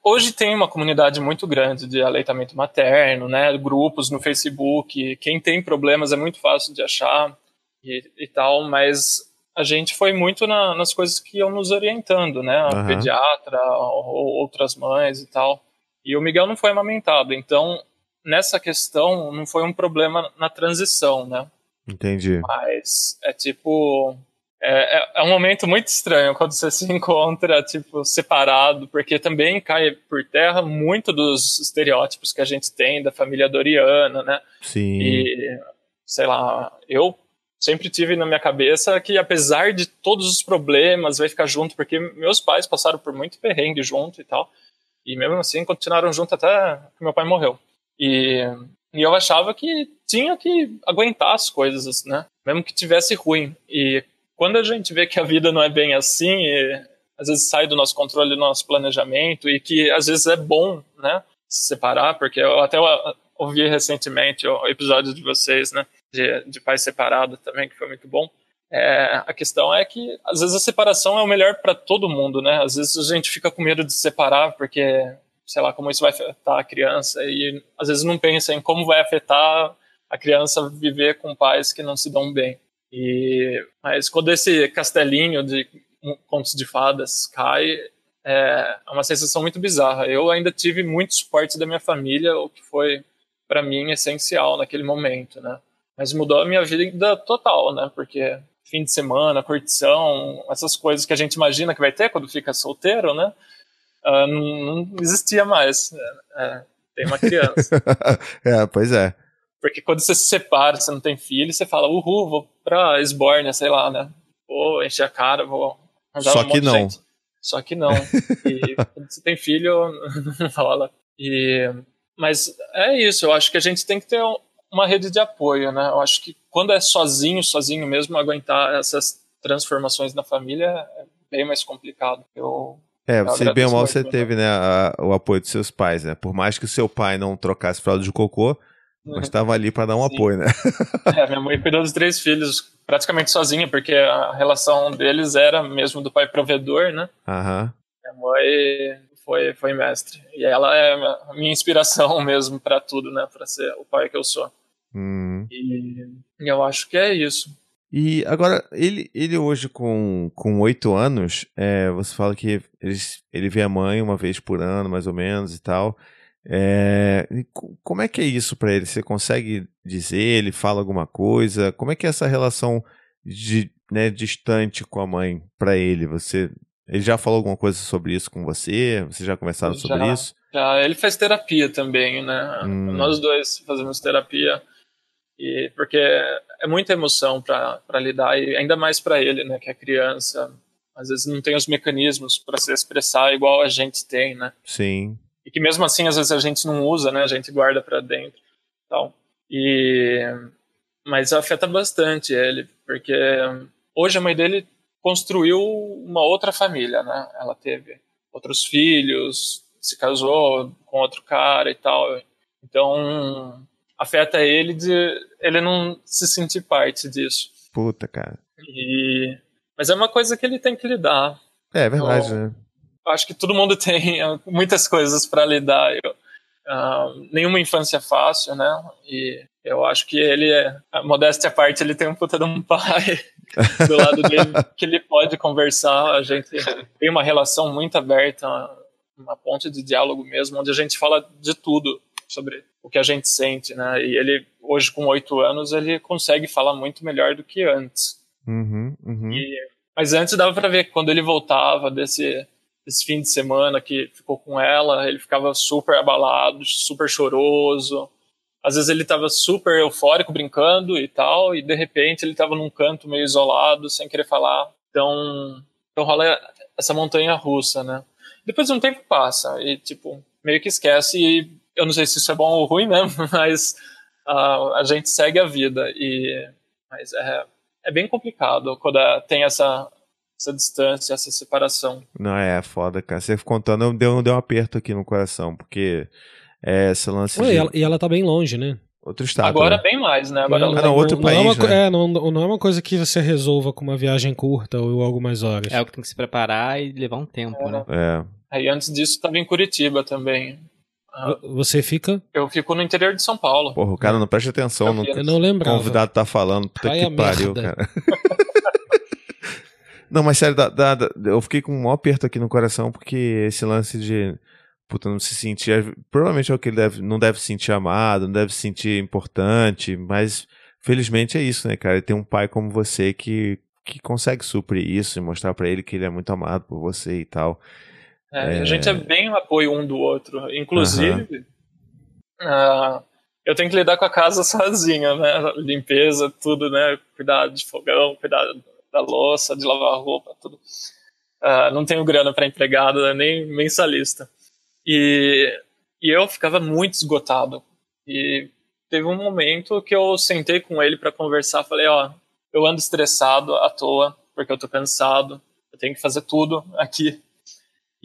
hoje tem uma comunidade muito grande de aleitamento materno, né? Grupos no Facebook. Quem tem problemas é muito fácil de achar e, e tal, mas a gente foi muito na- nas coisas que iam nos orientando, né? A Aham. pediatra, ou outras mães e tal. E o Miguel não foi amamentado, então nessa questão não foi um problema na transição, né? Entendi. Mas é tipo. É, é, é, um momento muito estranho quando você se encontra, tipo, separado, porque também cai por terra muito dos estereótipos que a gente tem da família doriana, né? Sim. E, sei lá, eu sempre tive na minha cabeça que apesar de todos os problemas, vai ficar junto, porque meus pais passaram por muito perrengue junto e tal, e mesmo assim continuaram junto até que meu pai morreu. E, e eu achava que tinha que aguentar as coisas, né? Mesmo que tivesse ruim. E quando a gente vê que a vida não é bem assim, às vezes sai do nosso controle, do nosso planejamento, e que às vezes é bom, né, se separar, porque eu até ouvi recentemente o episódio de vocês, né, de, de pai separado também, que foi muito bom. É, a questão é que às vezes a separação é o melhor para todo mundo, né? Às vezes a gente fica com medo de se separar porque, sei lá, como isso vai afetar a criança e às vezes não pensa em como vai afetar a criança viver com pais que não se dão bem. E, mas quando esse castelinho de contos de fadas cai, é uma sensação muito bizarra. Eu ainda tive muito suporte da minha família, o que foi para mim essencial naquele momento, né? Mas mudou a minha vida total, né? Porque fim de semana, curtição, essas coisas que a gente imagina que vai ter quando fica solteiro, né? Uh, não, não, existia mais. É, é, tem uma criança. é, pois é. Porque quando você se separa, você não tem filho, você fala, uhul, vou pra Esbórnia, sei lá, né? Vou encher a cara, vou arranjar Só um que não. Gente. Só que não. E quando você tem filho, não fala. E, mas é isso, eu acho que a gente tem que ter uma rede de apoio, né? Eu acho que quando é sozinho, sozinho mesmo, aguentar essas transformações na família é bem mais complicado. Eu é, você bem ou mal você teve, né, a, o apoio dos seus pais, né? Por mais que o seu pai não trocasse fralda de cocô, mas estava ali para dar um Sim. apoio, né? é, minha mãe cuidou dos três filhos praticamente sozinha, porque a relação deles era mesmo do pai provedor, né? Aham. Minha mãe foi, foi mestre. E ela é a minha inspiração mesmo para tudo, né? Para ser o pai que eu sou. Hum. E eu acho que é isso. E agora, ele, ele hoje com oito anos, é, você fala que ele, ele vê a mãe uma vez por ano, mais ou menos, e tal. É, como é que é isso para ele? Você consegue dizer? Ele fala alguma coisa? Como é que é essa relação de, né, distante com a mãe para ele? Você, ele já falou alguma coisa sobre isso com você? Você já conversaram já, sobre isso? Já, ele faz terapia também, né? Hum. Nós dois fazemos terapia e porque é muita emoção para lidar e ainda mais para ele, né? Que é criança, às vezes não tem os mecanismos para se expressar igual a gente tem, né? Sim e que mesmo assim às vezes a gente não usa, né? A gente guarda para dentro, tal. E mas afeta bastante ele, porque hoje a mãe dele construiu uma outra família, né? Ela teve outros filhos, se casou com outro cara e tal. Então afeta ele de ele não se sentir parte disso. Puta, cara. E mas é uma coisa que ele tem que lidar. É, é verdade, então, né? acho que todo mundo tem muitas coisas para lidar. Eu, uh, nenhuma infância fácil, né? E eu acho que ele, é, a modéstia à parte, ele tem um puta de um pai do lado dele que ele pode conversar. A gente tem uma relação muito aberta, uma ponte de diálogo mesmo, onde a gente fala de tudo sobre o que a gente sente, né? E ele, hoje com oito anos, ele consegue falar muito melhor do que antes. Uhum, uhum. E, mas antes dava para ver que quando ele voltava desse esse fim de semana que ficou com ela, ele ficava super abalado, super choroso. Às vezes ele estava super eufórico brincando e tal, e de repente ele estava num canto meio isolado, sem querer falar. Então, então rola essa montanha russa, né? Depois um tempo passa e tipo meio que esquece e eu não sei se isso é bom ou ruim, né? Mas uh, a gente segue a vida e mas é, é bem complicado quando tem essa essa distância, essa separação. Não, é foda, cara. Você contando, deu, deu um aperto aqui no coração, porque é esse lance. Ué, de... e, ela, e ela tá bem longe, né? Outro estado. Agora né? bem mais, né? Agora ela, ah, não, outro não país. É uma, né? é, não, não é uma coisa que você resolva com uma viagem curta ou algo mais horas. É algo que tem que se preparar e levar um tempo, é. né? É. Aí antes disso estava em Curitiba também. Ah, você fica? Eu fico no interior de São Paulo. Porra, o cara não presta atenção no eu não lembrava. O convidado tá falando. Puta Ai, que pariu, merda. cara. Não, mas sério, da, da, da, eu fiquei com um maior aperto aqui no coração, porque esse lance de. Puta, não se sentir. Provavelmente é o que ele deve, não deve se sentir amado, não deve se sentir importante, mas felizmente é isso, né, cara? Ter um pai como você que, que consegue suprir isso e mostrar pra ele que ele é muito amado por você e tal. É, É. A gente é bem o apoio um do outro. Inclusive, ah, eu tenho que lidar com a casa sozinho, né? Limpeza, tudo, né? Cuidar de fogão, cuidar da louça, de lavar roupa, tudo. Ah, não tenho grana para empregada, nem mensalista. E, e eu ficava muito esgotado. E teve um momento que eu sentei com ele para conversar. Falei: Ó, eu ando estressado à toa, porque eu tô cansado, eu tenho que fazer tudo aqui.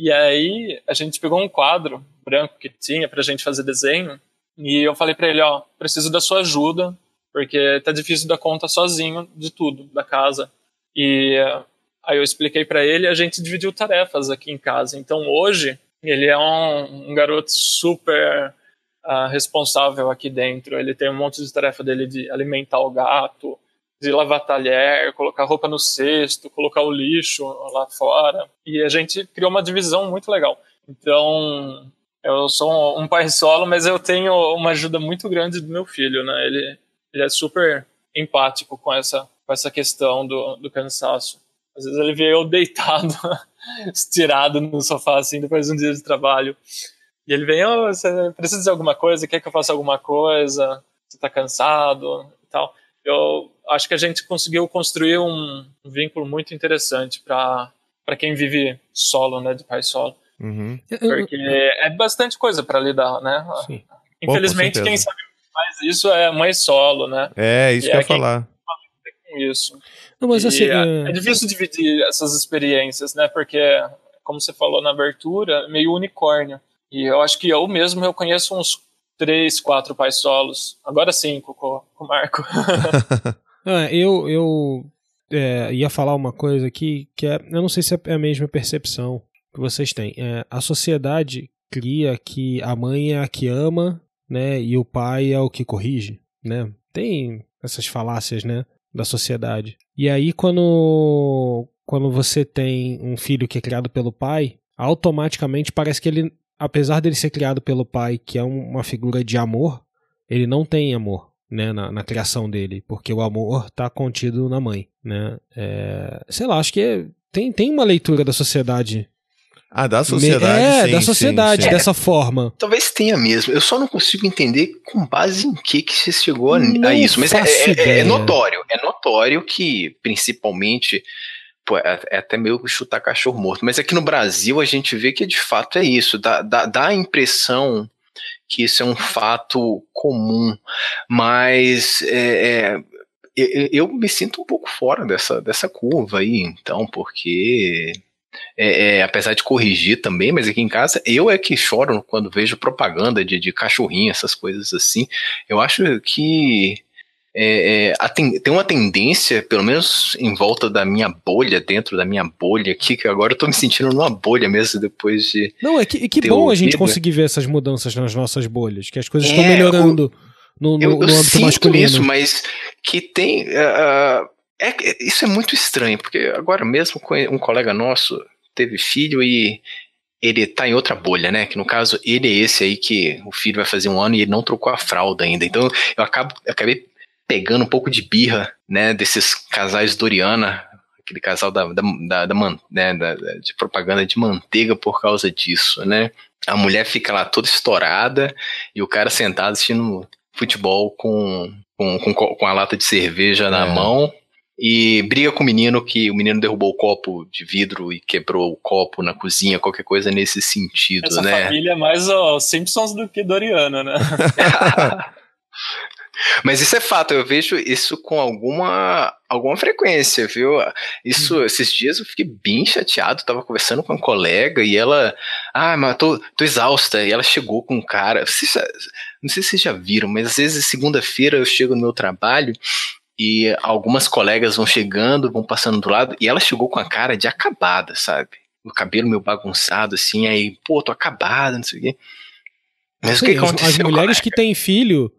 E aí a gente pegou um quadro branco que tinha pra gente fazer desenho e eu falei pra ele, ó, preciso da sua ajuda, porque tá difícil dar conta sozinho de tudo, da casa. E aí eu expliquei pra ele a gente dividiu tarefas aqui em casa. Então hoje ele é um, um garoto super ah, responsável aqui dentro. Ele tem um monte de tarefa dele de alimentar o gato, de lavar talher, colocar roupa no cesto, colocar o lixo lá fora. E a gente criou uma divisão muito legal. Então, eu sou um pai solo, mas eu tenho uma ajuda muito grande do meu filho, né? Ele, ele é super empático com essa, com essa questão do, do cansaço. Às vezes ele vê eu deitado, estirado no sofá, assim, depois de um dia de trabalho. E ele vem, oh, você precisa de alguma coisa? Quer que eu faça alguma coisa? Você tá cansado? E tal. Eu acho que a gente conseguiu construir um, vínculo muito interessante para quem vive solo, né, de pai solo. Uhum. Porque é bastante coisa para lidar, né? Sim. Infelizmente, quem sabe mais isso é mãe solo, né? É, isso E que eu é ia quem- falar. Com isso. Não, mas E assim. é, é- é difícil dividir essas experiências, né? Porque, como você falou na abertura, é meio unicórnio. E eu acho que eu mesmo eu conheço uns três, quatro pais solos. Agora cinco com, com o Marco. Ah, eu eu é, ia falar uma coisa aqui que é, eu não sei se é a mesma percepção que vocês têm. É, a sociedade cria que a mãe é a que ama, né, e o pai é o que corrige, né? Tem essas falácias, né, da sociedade. E aí quando quando você tem um filho que é criado pelo pai, automaticamente parece que ele, apesar dele ser criado pelo pai, que é um- uma figura de amor, ele não tem amor né, na, na criação dele, porque o amor está contido na mãe, né? É, sei lá, acho que é- tem, tem uma leitura da sociedade. Ah, da sociedade, é, sim, da sim, sociedade, sim. dessa forma. Talvez tenha mesmo. Eu só não consigo entender com base em que que você chegou a, Não a isso. Mas é, é- é- é notório. É notório que, principalmente, pô, é, é até meio chutar cachorro morto. Mas aqui no Brasil a gente vê que de fato é isso. Dá, dá, dá a impressão que isso é um fato comum. Mas é, é, eu, me sinto um pouco fora dessa, dessa curva aí, então, porque é, é, apesar de corrigir também, mas aqui em casa eu é que choro quando vejo propaganda de, de cachorrinho, essas coisas assim. Eu acho que é, é, a ten- tem uma tendência, pelo menos em volta da minha bolha, dentro da minha bolha aqui, que agora eu tô me sentindo numa bolha mesmo depois de. Não, é que, que Ter bom a gente ouvido. conseguir ver essas mudanças nas nossas bolhas, que as coisas estão É, melhorando no, no, Eu, no âmbito sinto masculino. isso, mas que tem. ah, é, que- isso é muito estranho, porque agora mesmo um colega nosso teve filho e ele tá em outra bolha, né? Que no caso, ele é esse aí que o filho vai fazer um ano e ele não trocou a fralda ainda. Então eu acabo, eu acabei pegando um pouco de birra, né? Desses casais Doriana, aquele casal da, da, da, da man- né, da- de propaganda de manteiga por causa disso, né? A mulher fica lá toda estourada e o cara sentado assistindo futebol com, com, com, co- com a lata de cerveja na É. mão e briga com o menino que o menino derrubou o copo de vidro e quebrou o copo na cozinha, qualquer coisa nesse sentido, Essa né? família é mais ó, Simpsons do que Doriana, né? Mas isso é fato, eu vejo isso com alguma, alguma frequência, viu? Isso, esses dias eu fiquei bem chateado, tava conversando com uma colega e ela, ah, mas tô, tô exausta, e ela chegou com um cara, vocês já- não sei se vocês já viram, mas às vezes segunda-feira eu chego no meu trabalho e algumas colegas vão chegando, vão passando do lado, e ela chegou com a cara de acabada, sabe? O cabelo meio bagunçado, assim, aí, pô, tô acabada, não sei o quê. Mas o que Sim, as- as, aconteceu? mulheres que têm filho,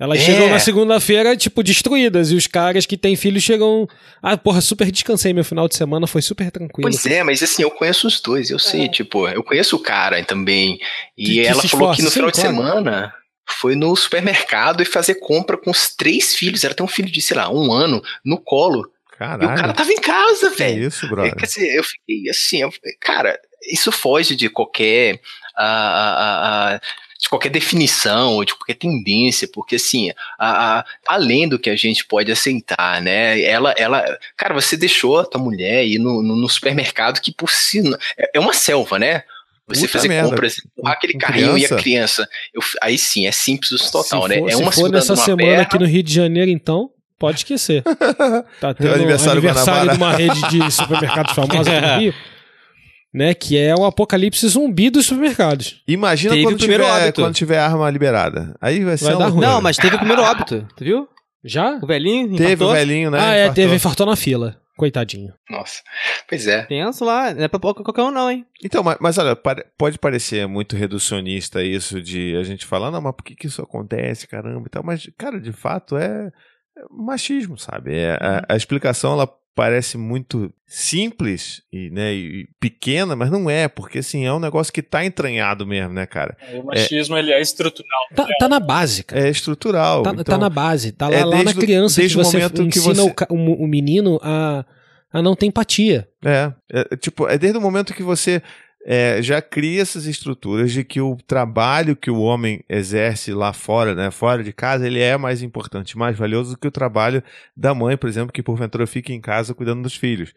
elas É. chegam na segunda-feira, tipo, destruídas. E os caras que têm filho chegam. Ah, porra, super descansei. Meu final de semana foi super tranquilo. Pois é, mas assim, eu conheço os dois, eu sei, tipo, eu conheço o cara também. E Que- que ela se falou que no final sim, de claro. semana foi no supermercado e fazer compra com os três filhos. Ela tem um filho de, sei lá, um ano no colo. Caralho. E o cara tava em casa, que velho. isso, brother. Quer dizer, eu fiquei assim, eu, cara, isso foge de qualquer. ah, ah, ah, ah, de qualquer definição, ou de qualquer tendência, porque assim, a, a- além do que a gente pode aceitar, né? Ela, ela, cara, você deixou a tua mulher ir no, no, no supermercado que por si é, é uma selva, né? Você Puta fazer merda. compras, empurrar aquele Com carrinho e a criança? criança. eu- aí sim, é simples total, se né? For, é se uma for segurando nessa semana perna, aqui no Rio de Janeiro, então, pode esquecer. Tá tendo aniversário aniversário, de uma rede de supermercados famosa aqui no Rio, né? Que é o apocalipse zumbi dos supermercados. Imagina Teve quando o primeiro tiver, óbito. quando tiver arma liberada. Aí vai ser Vai uma dar loucura. Não, mas teve o primeiro óbito, tu viu? Já? O velhinho Teve infartou. o velhinho, né? ah, é, Infartou. teve, infartou na fila. Coitadinho. Nossa. Pois é. Tenso lá, não é pra qualquer um não, hein? Então, mas, mas olha, pode parecer muito reducionista isso de a gente falar, não, mas por que, que isso acontece, caramba e tal. Mas, cara, de fato é, é machismo, sabe? É, a, a explicação, ela parece muito simples e, né, e pequena, mas não é, porque assim, é um negócio que tá entranhado mesmo, né, cara? O machismo ele é estrutural. Tá, tá na base, cara. É estrutural. Tá, então, tá na base, tá lá, é lá na desde o- criança que desde o você momento que ensina você- O, o, o menino a, a não ter empatia. É, é, tipo, é desde o momento que você é, já cria essas estruturas de que o trabalho que o homem exerce lá fora, né, fora de casa, ele é mais importante, mais valioso do que o trabalho da mãe, por exemplo, que porventura fica em casa cuidando dos filhos.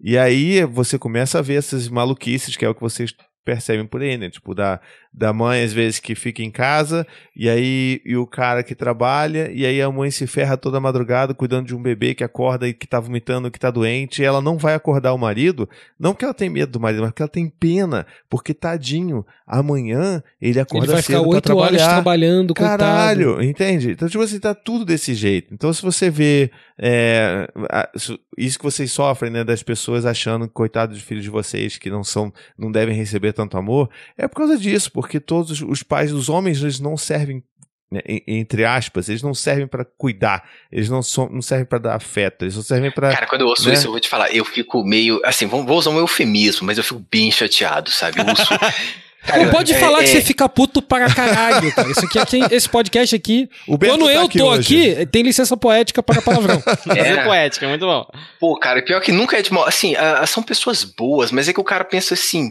E aí você começa a ver essas maluquices, que é o que vocês percebem por aí, né? Tipo, da, da mãe, às vezes, que fica em casa, e aí e o cara que trabalha, e aí a mãe se ferra toda madrugada cuidando de um bebê que acorda e que tá vomitando, que tá doente, e ela não vai acordar o marido, não porque ela tem medo do marido, mas porque ela tem pena, porque tadinho, amanhã ele acorda Ele vai ficar cedo pra oito horas trabalhar. trabalhando, coitado. Caralho, entende? Então, tipo assim, tá tudo desse jeito. Então, se você vê é, isso- que vocês sofrem, né, das pessoas achando que, coitado dos filhos de vocês, que não são, não devem receber tanto amor, é por causa disso, porque todos os- os pais dos homens, eles não servem, né, en- entre aspas, eles não servem pra cuidar, eles não, são, não servem pra dar afeto, eles não servem pra... Cara, quando eu ouço né? isso, eu vou te falar, eu fico meio. Assim, vou, vou usar um eufemismo, mas eu fico bem chateado, sabe? Eu ouço. Cara, Não pode é- falar é- que você fica puto para caralho, cara. Isso aqui, aqui esse podcast aqui. Quando tá eu aqui tô hoje. aqui, tem licença poética para palavrão. É. É. poética, muito bom. Pô, cara, pior que nunca é de mal. Assim, ah, são pessoas boas, mas é que o cara pensa assim: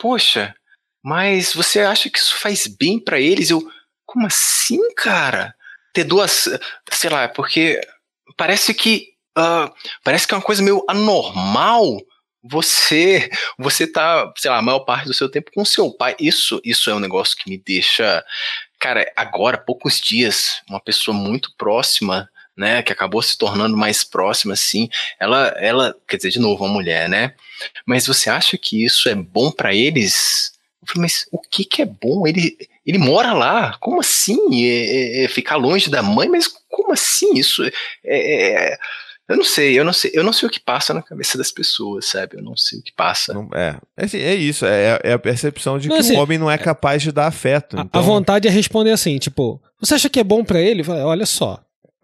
poxa, mas você acha que isso faz bem pra eles? Eu, como assim, cara? Ter duas. Sei lá, porque parece que. ah, parece que é uma coisa meio anormal você você tá, sei lá, a maior parte do seu tempo com seu pai. Isso isso é um negócio que me deixa, cara, agora poucos dias, uma pessoa muito próxima, né, que acabou se tornando mais próxima assim, ela ela, quer dizer, de novo, uma mulher, né? Mas você acha que isso é bom pra eles? Eu falei, mas o que que é bom? Ele ele mora lá, como assim? É, é, é ficar longe da mãe, mas como assim? Isso é, é- eu não sei, eu não sei, eu não sei o que passa na cabeça das pessoas, sabe? Eu não sei o que passa. Não- é, é, assim, é isso, é, é a percepção de Não, que assim, o homem não é capaz de dar afeto. A- então- A vontade é responder assim, tipo, você acha que é bom pra ele? Olha só.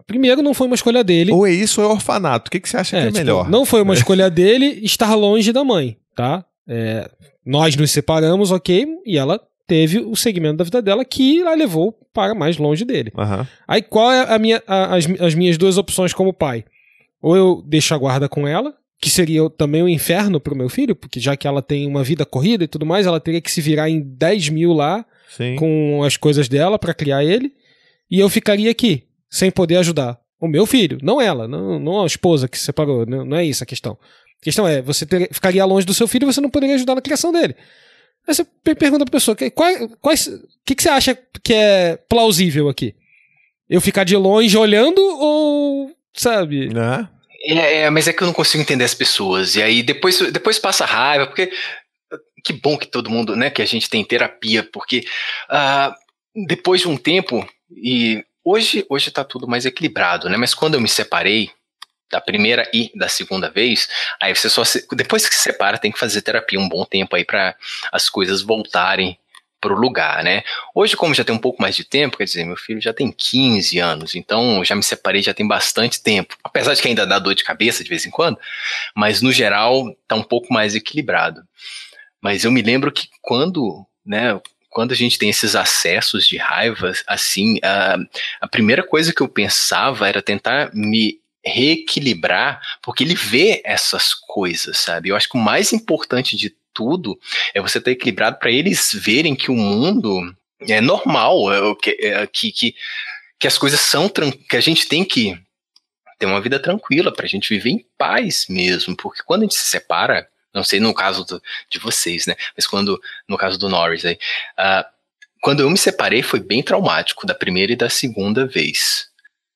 Primeiro, não foi uma escolha dele. Ou é isso ou é orfanato. O que, que você acha que é tipo, melhor? Não foi uma É. escolha dele estar longe da mãe, tá? É, nós nos separamos, ok, e ela teve o segmento da vida dela que a levou para mais longe dele. Aham. Aí qual é a minha, a- as, as minhas duas opções como pai? Ou eu deixo a guarda com ela, que seria também um inferno pro meu filho, porque já que ela tem uma vida corrida e tudo mais, ela teria que se virar em 10 mil lá Sim. com as coisas dela pra criar ele, e eu ficaria aqui, sem poder ajudar. O meu filho, não ela, não, não a esposa que se separou, não, não é isso a questão. A questão é, você ter- ficaria longe do seu filho e você não poderia ajudar na criação dele. Aí você pe- pergunta pra pessoa, que- quais, quais, o que, que você acha que é plausível aqui? Eu ficar de longe olhando ou, sabe? Né? É, é, mas é que eu não consigo entender as pessoas. E aí depois, depois passa raiva, porque que bom que todo mundo, né, que a gente tem terapia, porque ah, depois de um tempo, e hoje, hoje tá tudo mais equilibrado, né? Mas quando eu me separei da primeira e da segunda vez, aí você só se, depois que se separa tem que fazer terapia um bom tempo aí para as coisas voltarem pro lugar, né? Hoje, como já tem um pouco mais de tempo, quer dizer, meu filho já tem 15 anos, então já me separei já tem bastante tempo. Apesar de que ainda dá dor de cabeça de vez em quando, mas no geral tá um pouco mais equilibrado. Mas eu me lembro que quando, né, quando a gente tem esses acessos de raiva, assim, a, a primeira coisa que eu pensava era tentar me reequilibrar, porque ele vê essas coisas, sabe? Eu acho que o mais importante de tudo é você estar equilibrado para eles verem que o mundo é normal, é, que, é, que, que, que as coisas são que a gente tem que ter uma vida tranquila para a gente viver em paz mesmo, porque quando a gente se separa, não sei no caso do, de vocês, né? Mas quando no caso do Norris aí, uh, quando eu me separei foi bem traumático da primeira e da segunda vez.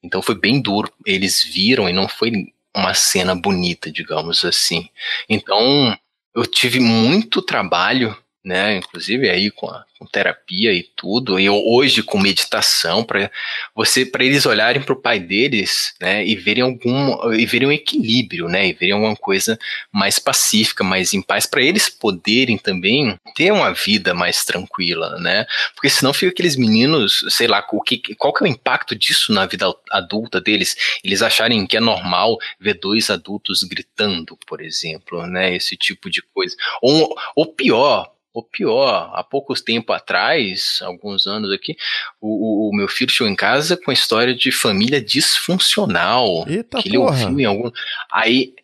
Então foi bem duro. Eles viram e não foi uma cena bonita, digamos assim. Então eu tive muito trabalho, né? Inclusive aí com a com terapia e tudo, e hoje com meditação, para você para eles olharem para o pai deles, né, e verem algum e verem um equilíbrio, né, e verem alguma coisa mais pacífica, mais em paz, para eles poderem também ter uma vida mais tranquila, né? Porque senão fica aqueles meninos, sei lá, o que, qual que é o impacto disso na vida adulta deles? Eles acharem que é normal ver dois adultos gritando, por exemplo, né, esse tipo de coisa. Ou, ou pior, ou pior, há poucos tempo atrás, alguns anos aqui, o, o, meu filho chegou em casa com a história de família disfuncional. Eita que ele porra. ouviu em algum. Aí,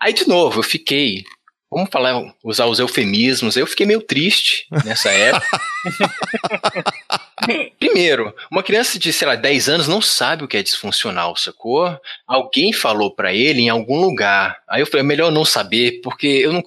aí, de novo, eu fiquei. Vamos falar, usar os eufemismos. Eu fiquei meio triste nessa época. Primeiro, uma criança de, sei lá, 10 anos não sabe o que é disfuncional, sacou? Alguém falou para ele em algum lugar. Aí eu falei, é melhor não saber, porque eu não,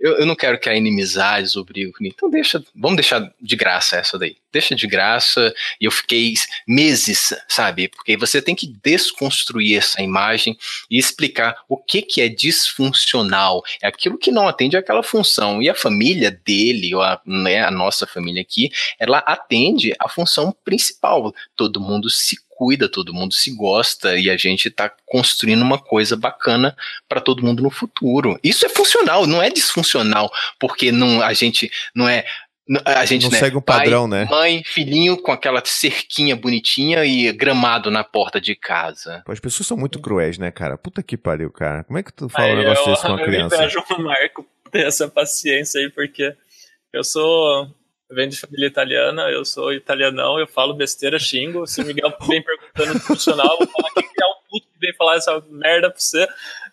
eu, eu não quero que a inimizade obrigue. Então deixa, vamos deixar de graça essa daí. Deixa de graça. E eu fiquei meses, sabe? Porque você tem que desconstruir essa imagem e explicar o que, que é disfuncional. É aquilo que não atende àquela função. E a família dele, ou a, né, a nossa família aqui, ela atende a função principal. Todo mundo se cuida, todo mundo se gosta e a gente está construindo uma coisa bacana para todo mundo no futuro. Isso é funcional, não é disfuncional, porque não, a gente não é a gente não né, segue um padrão, pai, né? Mãe, filhinho com aquela cerquinha bonitinha e gramado na porta de casa. Pô, as pessoas são muito cruéis, né, cara? Puta que pariu, cara. Como é que tu fala aí um negócio eu, desse com uma criança? Eu invejo o Marco ter essa paciência aí, porque eu sou venho de família italiana, eu sou italianão, eu falo besteira, xingo. Se o Miguel vem perguntando do funcional, eu vou falar quem é o puto que vem falar essa merda pra você.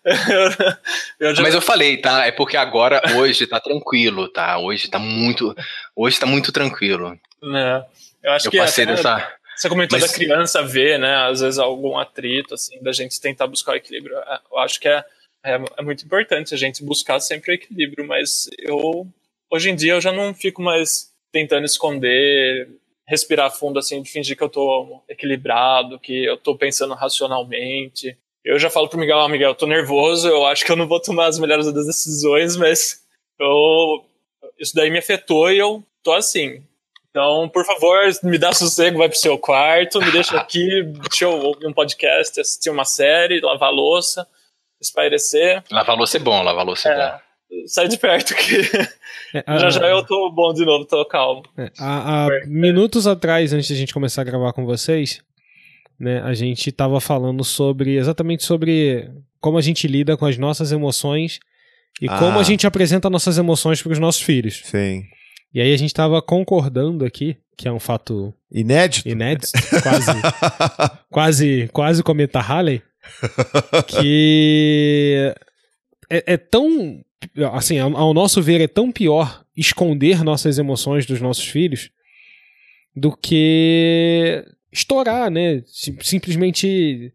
eu já... Mas eu falei, tá? É porque agora, hoje, tá tranquilo, tá? Hoje tá muito. Hoje tá muito tranquilo. É, eu acho eu que passei até, dessa. Você comentou Mas- da criança ver, né? Às vezes algum atrito, assim, da gente tentar buscar o equilíbrio. É, Eu acho que é, é, é muito importante a gente buscar sempre o equilíbrio, mas eu. Hoje em dia eu já não fico mais tentando esconder, respirar fundo, assim, de fingir que eu tô equilibrado, que eu tô pensando racionalmente. Eu já falo pro Miguel, ah, Miguel, eu tô nervoso, eu acho que eu não vou tomar as melhores das decisões, mas eu, isso daí me afetou e eu tô assim. Então, por favor, me dá sossego, vai pro seu quarto, me deixa aqui, deixa eu ouvir um podcast, assistir uma série, lavar a louça, espairecer. Lavar louça é bom, lavar louça é, É, bom. sai de perto que É, a- já já eu tô bom de novo, tô calmo. É, há, há minutos atrás, antes de a gente começar a gravar com vocês, né, a gente estava falando sobre exatamente sobre como a gente lida com as nossas emoções e Ah. como a gente apresenta nossas emoções para os nossos filhos. Sim. E aí a gente estava concordando aqui, que é um fato Inédito? inédito, quase, quase, quase cometa Halley, que é, é tão, assim, ao, ao nosso ver, é tão pior esconder nossas emoções dos nossos filhos do que estourar, né? Sim- simplesmente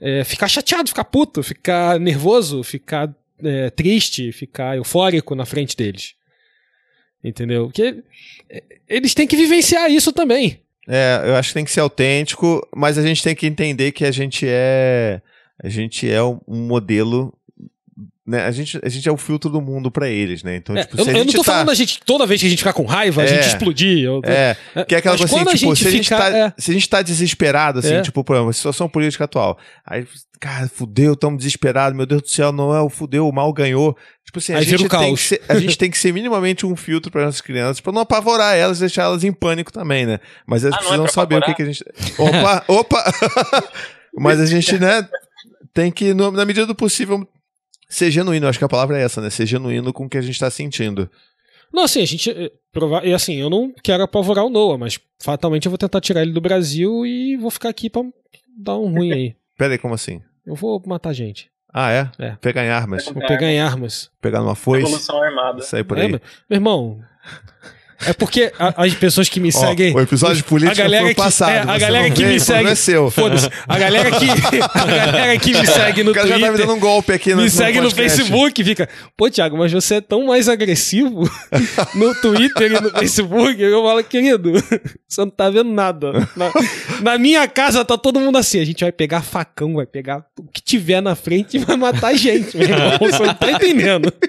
é, ficar chateado, ficar puto, ficar nervoso, ficar é, triste, ficar eufórico na frente deles. Entendeu? Porque é, eles têm que vivenciar isso também. É, eu acho que tem que ser autêntico, mas a gente tem que entender que a gente é. A gente é um modelo. Né? A, gente, a gente é o filtro do mundo pra eles, né? Então, É, tipo, eu, a eu não tô tá. falando da gente, toda vez que a gente ficar com raiva, a É. gente explodir. eu- É, que é aquela coisa assim, a tipo, se a gente, fica- tá, é. se a gente tá desesperado, assim, É. tipo, por exemplo, a situação política atual. Aí, cara, fudeu, tamo desesperado, meu Deus do céu, não é o fudeu, o mal ganhou. Tipo assim, a, Aí gente, o tem que ser, a gente tem que ser minimamente um filtro para nossas crianças, pra não apavorar elas, deixar elas em pânico também, né? Mas elas Ah, não é precisam pra saber o que, apavorar? que a gente. Opa, opa! Mas a gente, né, tem que, no- na medida do possível, ser genuíno. Eu acho que a palavra é essa, né? Ser genuíno com o que a gente tá sentindo. Não, assim, a gente. eh, E assim, eu não quero apavorar o Noah, mas fatalmente eu vou tentar tirar ele do Brasil e vou ficar aqui pra dar um ruim aí. Pera aí, como assim? Eu vou matar gente. Ah, é? É. Pegar em armas. Vou pegar em armas. Pegar numa foice. Revolução Armada. Sair por É, aí. meu meu irmão. É porque a- as pessoas que me Ó, seguem. o episódio de política a galera foi que, passado. é, a galera que me segue. é seu. Foda-se. A galera que, a galera que me segue no O cara já tá me Twitter. dando um golpe aqui no me segue no podcast. Facebook fica, pô, Thiago, mas você é tão mais agressivo no Twitter e no Facebook. Eu falo, querido, você não tá vendo nada. Na, na minha casa tá todo mundo assim. A gente vai pegar facão, vai pegar o que tiver na frente e vai matar a gente, meu irmão. Você não tá entendendo.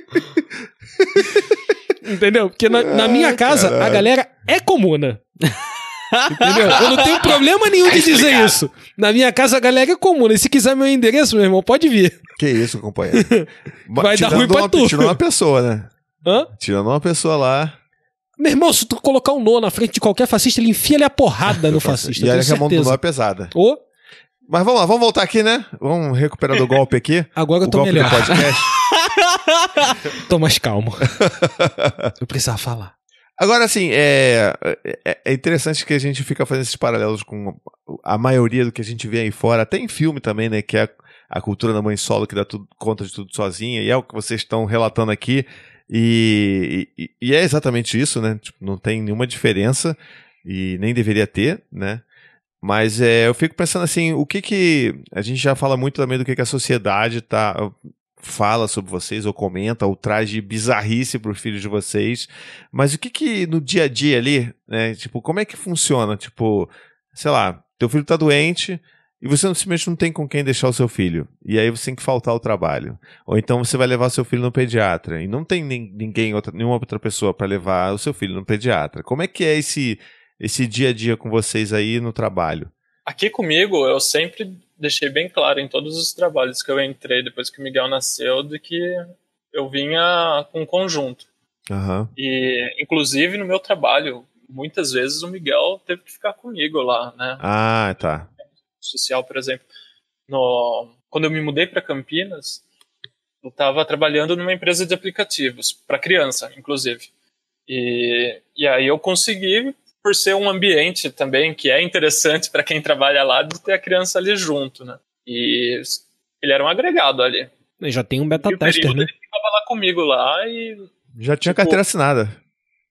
Entendeu? Porque na, na minha casa, a galera é comuna. Entendeu? Eu não tenho problema nenhum de dizer isso. Na minha casa, a galera é comuna. E se quiser meu endereço, meu irmão, pode vir. Que isso, companheiro. Vai dar Tirando ruim pra uma, tu. Tirando uma pessoa, né? Hã? Tirando uma pessoa lá. Meu irmão, se tu colocar um nó na frente de qualquer fascista, ele enfia ele a porrada no fascista. e olha tenho que a mão do nó é pesada. Ô, Mas vamos lá, vamos voltar aqui, né? Vamos recuperar do golpe aqui. agora eu tô melhor. Tô mais calmo. eu precisava falar. Agora, assim, é, é, é interessante que a gente fica fazendo esses paralelos com a maioria do que a gente vê aí fora, até em filme também, né? Que é a, a cultura da mãe solo que dá tudo, conta de tudo sozinha, e é o que vocês estão relatando aqui. E, e, e é exatamente isso, né? Tipo, não tem nenhuma diferença e nem deveria ter, né? Mas é, eu fico pensando assim, o que que. A gente já fala muito também do que, que a sociedade tá, fala sobre vocês, ou comenta, ou traz de bizarrice para os filhos de vocês. Mas o que que no dia a dia ali, né? Tipo, como é que funciona? Tipo, sei lá, teu filho tá doente e você simplesmente não tem com quem deixar o seu filho. E aí você tem que faltar ao trabalho. Ou então você vai levar o seu filho no pediatra e não tem nin- ninguém, outra, nenhuma outra pessoa para levar o seu filho no pediatra. Como é que é esse, esse dia a dia com vocês aí no trabalho? Aqui comigo, eu sempre deixei bem claro em todos os trabalhos que eu entrei depois que o Miguel nasceu, de que eu vinha com um conjunto. Aham. E, inclusive, no meu trabalho, muitas vezes o Miguel teve que ficar comigo lá, né? Ah, tá. social, por exemplo. No, quando eu me mudei para Campinas, eu estava trabalhando numa empresa de aplicativos, para criança, inclusive. E, e aí eu consegui, por ser um ambiente também que é interessante para quem trabalha lá, de ter a criança ali junto, né? E ele era um agregado ali. Já tem um beta E o tester, né? ele ficava lá comigo lá e Já tinha Tipo- carteira assinada.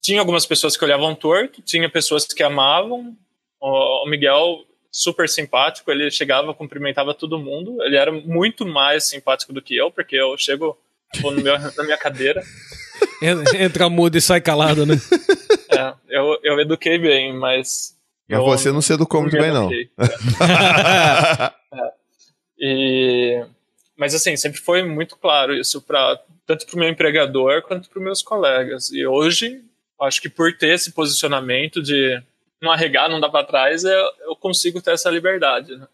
tinha algumas pessoas que olhavam torto, tinha pessoas que amavam. O Miguel, super simpático, ele chegava, cumprimentava todo mundo. Ele era muito mais simpático do que eu, porque eu chego vou no meu- na minha cadeira. En- Entra mudo e sai calado, né? É, eu, eu eduquei bem, mas. Mas eu você não se educou muito bem, não. eduquei. E, mas assim, sempre foi muito claro isso para tanto para o meu empregador quanto para os meus colegas. E hoje, acho que por ter esse posicionamento de não arregar, não dar para trás, eu, eu consigo ter essa liberdade. Né?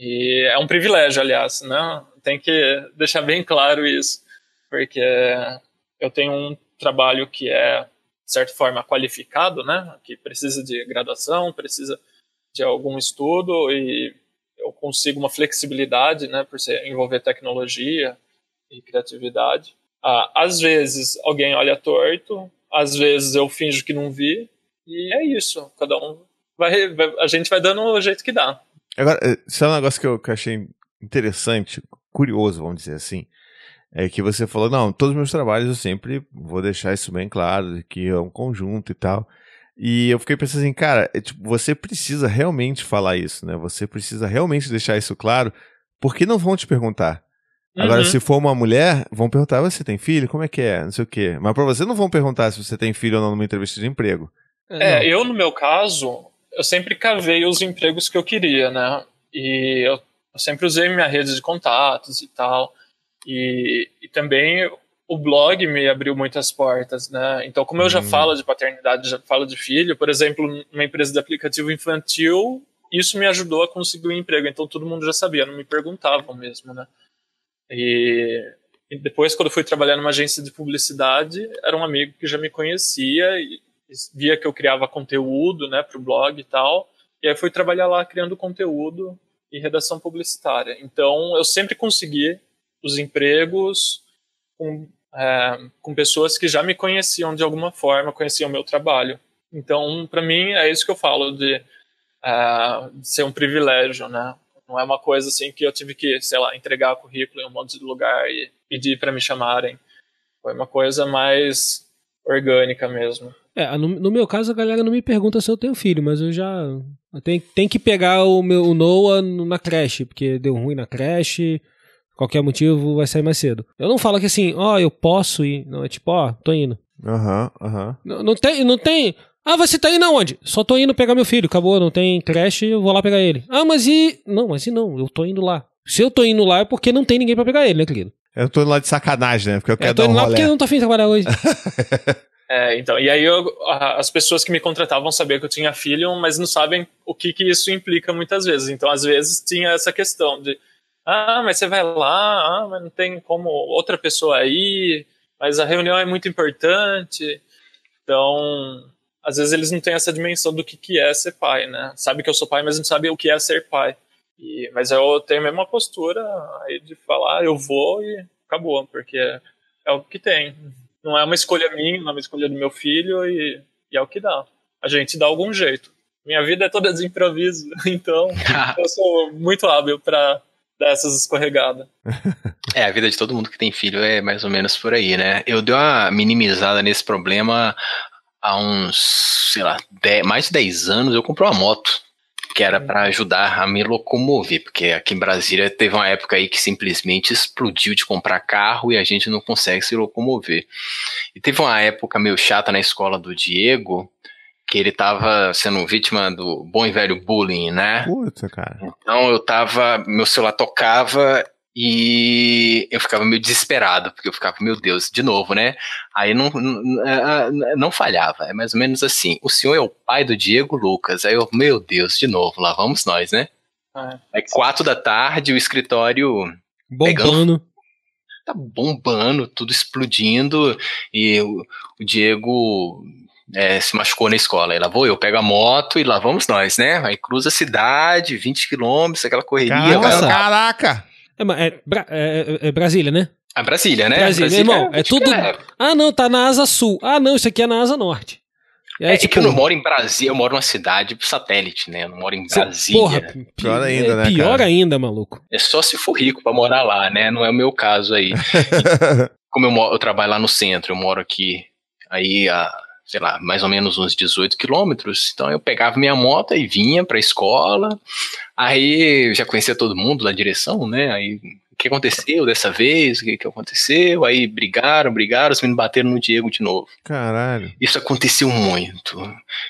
E é um privilégio, aliás, né? Tem que deixar bem claro isso, porque eu tenho um trabalho que é de certa forma qualificado, né? Que precisa de graduação, precisa de algum estudo e eu consigo uma flexibilidade, né, por ser, envolver tecnologia e criatividade. Ah, às vezes alguém olha torto, às vezes eu finjo que não vi, e é isso. Cada um vai, vai- a gente vai dando o jeito que dá. Agora, eh, sabe um negócio que eu, que eu achei interessante, curioso, vamos dizer assim? É que você falou, não, todos os meus trabalhos eu sempre vou deixar isso bem claro, que é um conjunto e tal. E eu fiquei pensando assim, cara, é, tipo, você precisa realmente falar isso, né? Você precisa realmente deixar isso claro, porque não vão te perguntar. Agora, Uhum. se for uma mulher, vão perguntar, você tem filho? Como é que é? Não sei o quê. Mas pra você não vão perguntar se você tem filho ou não numa entrevista de emprego. É, eu no meu caso, eu sempre cavei os empregos que eu queria, né? E eu, eu sempre usei minha rede de contatos e tal. E, e também o blog me abriu muitas portas, né? Então, como eu já Hum. falo de paternidade, já falo de filho, por exemplo, numa empresa de aplicativo infantil, isso me ajudou a conseguir um emprego. Então, todo mundo já sabia, não me perguntavam mesmo, né? E, e depois, quando eu fui trabalhar numa agência de publicidade, era um amigo que já me conhecia e via que eu criava conteúdo, né, para o blog e tal. E aí fui trabalhar lá criando conteúdo e redação publicitária. Então, eu sempre consegui os empregos com é, com pessoas que já me conheciam de alguma forma, conheciam meu trabalho. Então, para mim, é isso que eu falo de, é, de, ser um privilégio, né? Não é uma coisa assim que eu tive que, sei lá, entregar currículo em um monte de lugar e pedir para me chamarem. Foi uma coisa mais orgânica mesmo. É, no, no, meu caso, a galera não me pergunta se eu tenho filho, mas eu já. Tenho, tenho que pegar o meu o Noah na creche, porque deu ruim na creche, qualquer motivo vai sair mais cedo. Eu não falo que assim, ó, oh, eu posso ir. Não, é tipo, ó, oh, tô indo. Aham, uhum, aham. Uhum. Não, não, tem, não tem. Ah, você tá indo aonde? Só tô indo pegar meu filho, acabou, não tem creche, eu vou lá pegar ele. Ah, mas e. Não, mas e não, eu tô indo lá. Se eu tô indo lá é porque não tem ninguém para pegar ele, né, querido? Eu tô indo lá de sacanagem, né? Porque eu quero eu tô indo um lá porque eu não tô afim de trabalhar hoje. É, então, e aí eu, as pessoas que me contratavam sabiam que eu tinha filho, mas não sabem o que, que isso implica muitas vezes. Então, às vezes, tinha essa questão de, ah, mas você vai lá, ah, mas não tem como outra pessoa aí, mas a reunião é muito importante. Então, às vezes eles não têm essa dimensão do que, que é ser pai, né? Sabe que eu sou pai, mas não sabe o que é ser pai. E, mas eu tenho a mesma postura aí de falar, eu vou e acabou, porque é, é o que tem. Não é uma escolha minha, não é uma escolha do meu filho e, e é o que dá. A gente dá algum jeito. Minha vida é toda de improviso, então eu sou muito hábil para dar essas escorregadas. É, a vida de todo mundo que tem filho é mais ou menos por aí, né? Eu dei uma minimizada nesse problema há uns, sei lá, dez, mais de 10 anos. Eu comprei uma moto que era para ajudar a me locomover, porque aqui em Brasília teve uma época aí que simplesmente explodiu de comprar carro e a gente não consegue se locomover. E teve uma época meio chata na escola do Diego, que ele tava sendo vítima do bom e velho bullying, né? Puta, cara. Então eu tava, meu celular tocava e eu ficava meio desesperado, porque eu ficava, meu Deus, de novo, né? Aí não, não, não falhava, é mais ou menos assim. O senhor é o pai do Diego Lucas. Aí eu, meu Deus, de novo, lá vamos nós, né? É. Aí quatro da tarde, o escritório. Bombando. Pegando, tá bombando, tudo explodindo. E o, o Diego é, se machucou na escola. Aí lá vou eu, pego a moto e lá vamos nós, né? Aí cruza a cidade, 20 quilômetros, aquela correria. Caraca! caraca. É, é, é, é, Brasília, né? A Brasília, né? Brasília, Brasília irmão, é, tudo. Ah, não, tá na asa sul. Ah, não, isso aqui é na asa norte. É, é tipo... que eu não moro em Brasília, eu moro numa cidade satélite, né? Eu não moro em Brasília. Porra, pior ainda, é, né? Pior cara? ainda, maluco. É só se for rico pra morar lá, né? Não é o meu caso aí. como eu, moro, eu trabalho lá no centro, eu moro aqui aí a, sei lá, mais ou menos uns 18 quilômetros. Então eu pegava minha moto e vinha pra escola. Aí já conhecia todo mundo na direção, né? Aí o que aconteceu dessa vez, o que, que aconteceu, aí brigaram, brigaram, os meninos bateram no Diego de novo. Caralho. Isso aconteceu muito.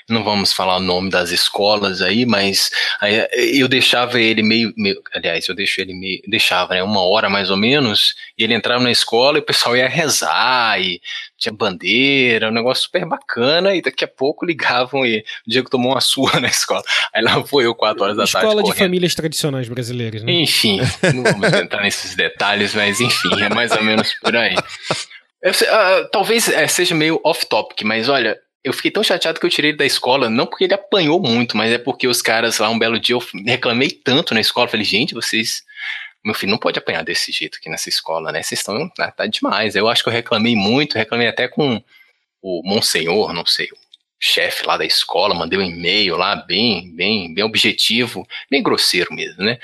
Não vamos falar o nome das escolas aí, mas aí, eu deixava ele meio, meio, aliás, eu deixo ele meio, deixava, né, uma hora mais ou menos, e ele entrava na escola e o pessoal ia rezar, e tinha bandeira, um negócio super bacana, e daqui a pouco ligavam e o Diego tomou uma surra na escola. Aí lá foi eu quatro horas da escola tarde. Escola de famílias tradicionais brasileiras, né? Enfim, não vamos entrar nesse esses detalhes, mas enfim, é mais ou menos por aí. Eu, uh, talvez é, seja meio off-topic, mas olha, eu fiquei tão chateado que eu tirei ele da escola, não porque ele apanhou muito, mas é porque os caras lá, um belo dia, eu reclamei tanto na escola, falei, gente, vocês. Meu filho não pode apanhar desse jeito aqui nessa escola, né? Vocês estão. Tá, tá demais. Eu acho que eu reclamei muito, reclamei até com o Monsenhor, não sei, chefe lá da escola, mandei um e-mail lá, bem, bem, bem objetivo, bem grosseiro mesmo, né?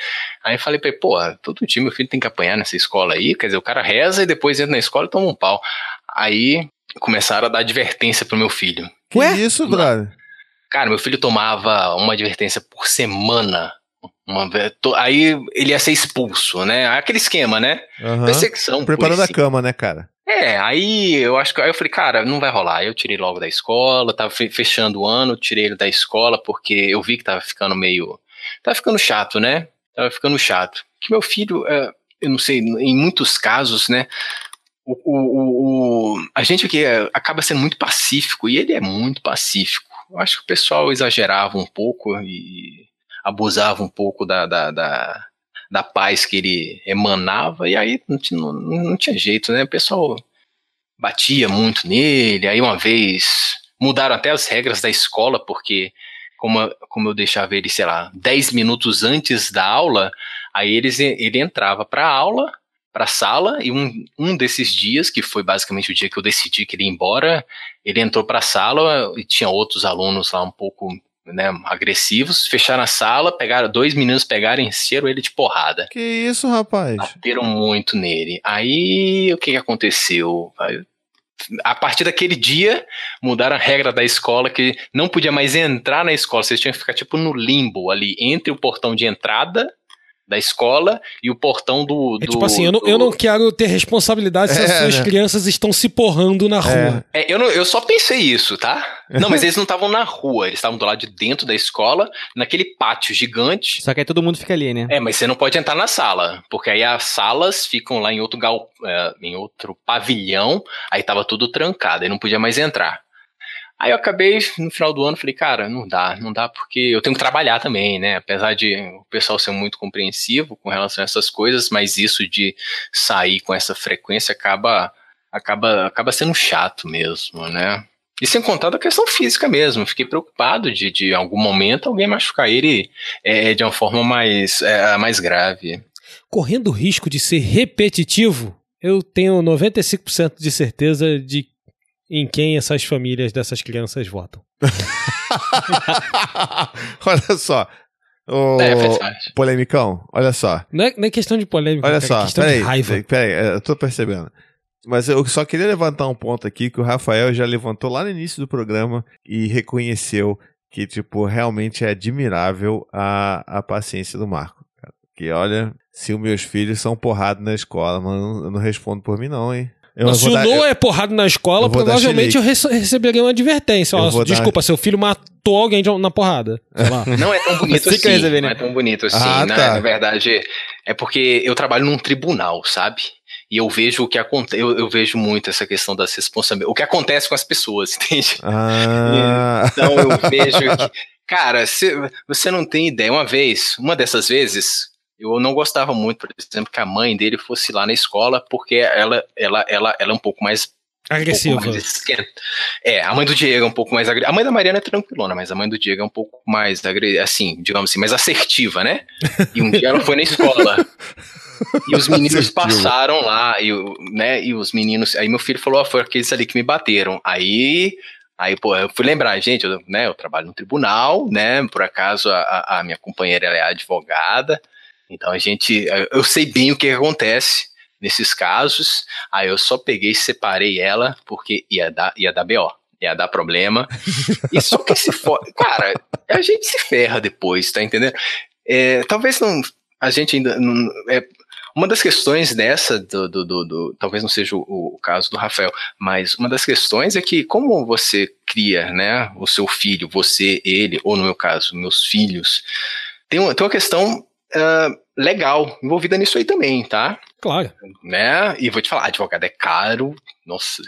Aí eu falei pra ele, pô, todo dia meu filho tem que apanhar nessa escola aí, quer dizer, o cara reza e depois entra na escola e toma um pau. Aí começaram a dar advertência pro meu filho. Que Ué? isso, brother? Cara, meu filho tomava uma advertência por semana. Uma, aí ele ia ser expulso, né? Aquele esquema, né? Uhum. Perseguição. Preparando a cama, né, cara? É, aí eu acho que aí eu falei, cara, não vai rolar. Aí eu tirei logo da escola, tava fechando o ano, tirei ele da escola porque eu vi que tava ficando meio. Tava ficando chato, né? Tava ficando chato. Que meu filho, é, eu não sei, em muitos casos, né? O, o, o, a gente aqui é, acaba sendo muito pacífico e ele é muito pacífico. Eu acho que o pessoal exagerava um pouco e abusava um pouco da, da, da da paz que ele emanava, e aí não, não, não tinha jeito, né? O pessoal batia muito nele, aí uma vez mudaram até as regras da escola, porque como, como eu deixava ele, sei lá, 10 minutos antes da aula, aí eles, ele entrava para a aula, para a sala e um, um desses dias, que foi basicamente o dia que eu decidi que ele ia embora, ele entrou para a sala e tinha outros alunos lá um pouco né, agressivos, fecharam a sala, pegaram dois meninos, pegaram e encheram ele de porrada. Que isso, rapaz? Bateram muito nele. Aí o que, que aconteceu? A partir daquele dia, mudaram a regra da escola que não podia mais entrar na escola. Vocês tinham que ficar tipo no limbo ali entre o portão de entrada da escola e o portão do. É do tipo assim, eu não, do- eu não quero ter responsabilidade se as É, suas né? crianças estão se porrando na rua. É, eu, não- eu só pensei isso, tá? Não, mas eles não estavam na rua, eles estavam do lado de dentro da escola, naquele pátio gigante. Só que aí todo mundo fica ali, né? É, mas você não pode entrar na sala, porque aí as salas ficam lá em outro gal, é, em outro pavilhão, aí tava tudo trancado, aí não podia mais entrar. Aí eu acabei, no final do ano, falei, cara, não dá, não dá, porque eu tenho que trabalhar também, né? Apesar de o pessoal ser muito compreensivo com relação a essas coisas, mas isso de sair com essa frequência acaba, acaba, acaba sendo chato mesmo, né? E sem contar da questão física mesmo, fiquei preocupado de, de algum momento alguém machucar ele é, de uma forma mais, é, mais grave. Correndo o risco de ser repetitivo, eu tenho 95% de certeza de em quem essas famílias dessas crianças votam. olha só. Ô, É, polemicão, olha só. Não é, não é questão de polêmica, Olha cara, é só, questão de peraí, raiva. peraí, é, eu tô percebendo. Mas eu só queria levantar um ponto aqui que o Rafael já levantou lá no início do programa e reconheceu que, tipo, realmente é admirável a, a paciência do Marco. cara. Que olha, se os meus filhos são porrada na escola, mano, eu não respondo por mim, não, hein? Eu se o dar- Noah é porrado na escola, eu provavelmente eu rece- receberia uma advertência. Eu Ó, vou dar- desculpa, seu filho matou alguém na porrada. Sei lá. Não é tão bonito assim. receber, né? Não é tão bonito assim, Ah, né? tá. Na verdade, é porque eu trabalho num tribunal, sabe? E eu vejo o que acontece. Eu, eu vejo muito essa questão das responsabilidades. O que acontece com as pessoas, entende? Ah, Então eu vejo que. Cara, se- você não tem ideia. Uma vez, uma dessas vezes, eu não gostava muito, por exemplo, que a mãe dele fosse lá na escola, porque ela, ela, ela, ela é um pouco mais Agressiva. um. É, a mãe do Diego é um pouco mais agressiva. A mãe da Mariana é tranquilona, mas a mãe do Diego é um pouco mais, agre- assim, digamos assim, mais assertiva, né? E um dia ela foi na escola. E os meninos passaram lá, e, né? E os meninos. Aí meu filho falou: ó, foi aqueles ali que me bateram. Aí. Aí, pô, eu fui lembrar, gente, eu, né, eu trabalho no tribunal, né? Por acaso a, a- minha companheira é advogada. Então a gente. Eu sei bem o que acontece nesses casos. Aí eu só peguei e separei ela, porque ia dar, ia dar BO, ia dar problema. E só que se for. Cara, a gente se ferra depois, tá entendendo? É, talvez não. A gente ainda. Não, é, uma das questões dessa, do, do, do- do- talvez não seja o, o caso do Rafael, mas uma das questões é que, como você cria né, o seu filho, você, ele, ou no meu caso, meus filhos, tem uma, tem uma questão ah, legal envolvida nisso aí também, tá? Claro. né? E vou te falar, advogado é caro. Nossa,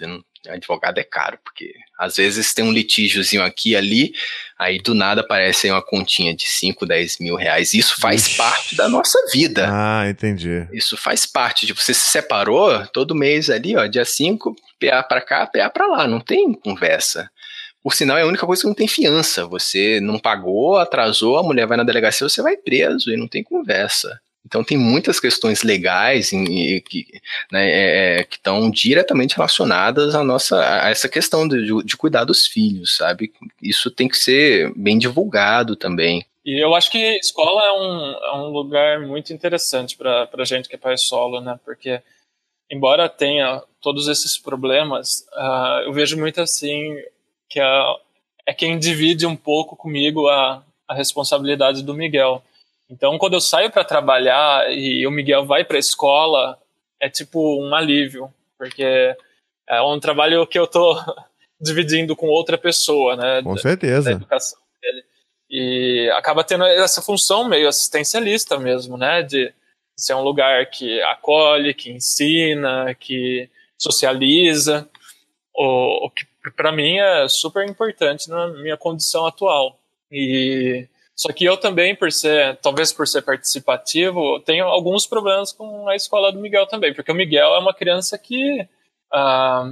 advogado é caro, porque às vezes tem um litígiozinho aqui e ali, aí do nada aparece aí uma continha de 5, 10 mil reais. Isso faz Ixi. parte da nossa vida. ah, entendi. Isso faz parte de você se separou todo mês ali, ó, dia 5, PA pra cá, PA pra lá, não tem conversa. Por sinal, é a única coisa que não tem fiança. Você não pagou, atrasou, a mulher vai na delegacia, você vai preso e não tem conversa. Então tem muitas questões legais em- em- que né, é, é, estão diretamente relacionadas à nossa a essa questão de, de cuidar dos filhos, sabe? Isso tem que ser bem divulgado também. E eu acho que escola é um, é um lugar muito interessante para a gente que é pai solo, né? Porque, embora tenha todos esses problemas, ah, eu vejo muito assim que a- é quem divide um pouco comigo a, a responsabilidade do Miguel. Então, quando eu saio para trabalhar e o Miguel vai para a escola, é tipo um alívio, porque é um trabalho que eu tô dividindo com outra pessoa, né? Com da certeza. educação dele. E acaba tendo essa função meio assistencialista mesmo, né? De ser um lugar que acolhe, que ensina, que socializa, o, o que para mim é super importante na minha condição atual. E só que eu também, por ser, talvez por ser participativo, tenho alguns problemas com a escola do Miguel também, porque o Miguel é uma criança que ah,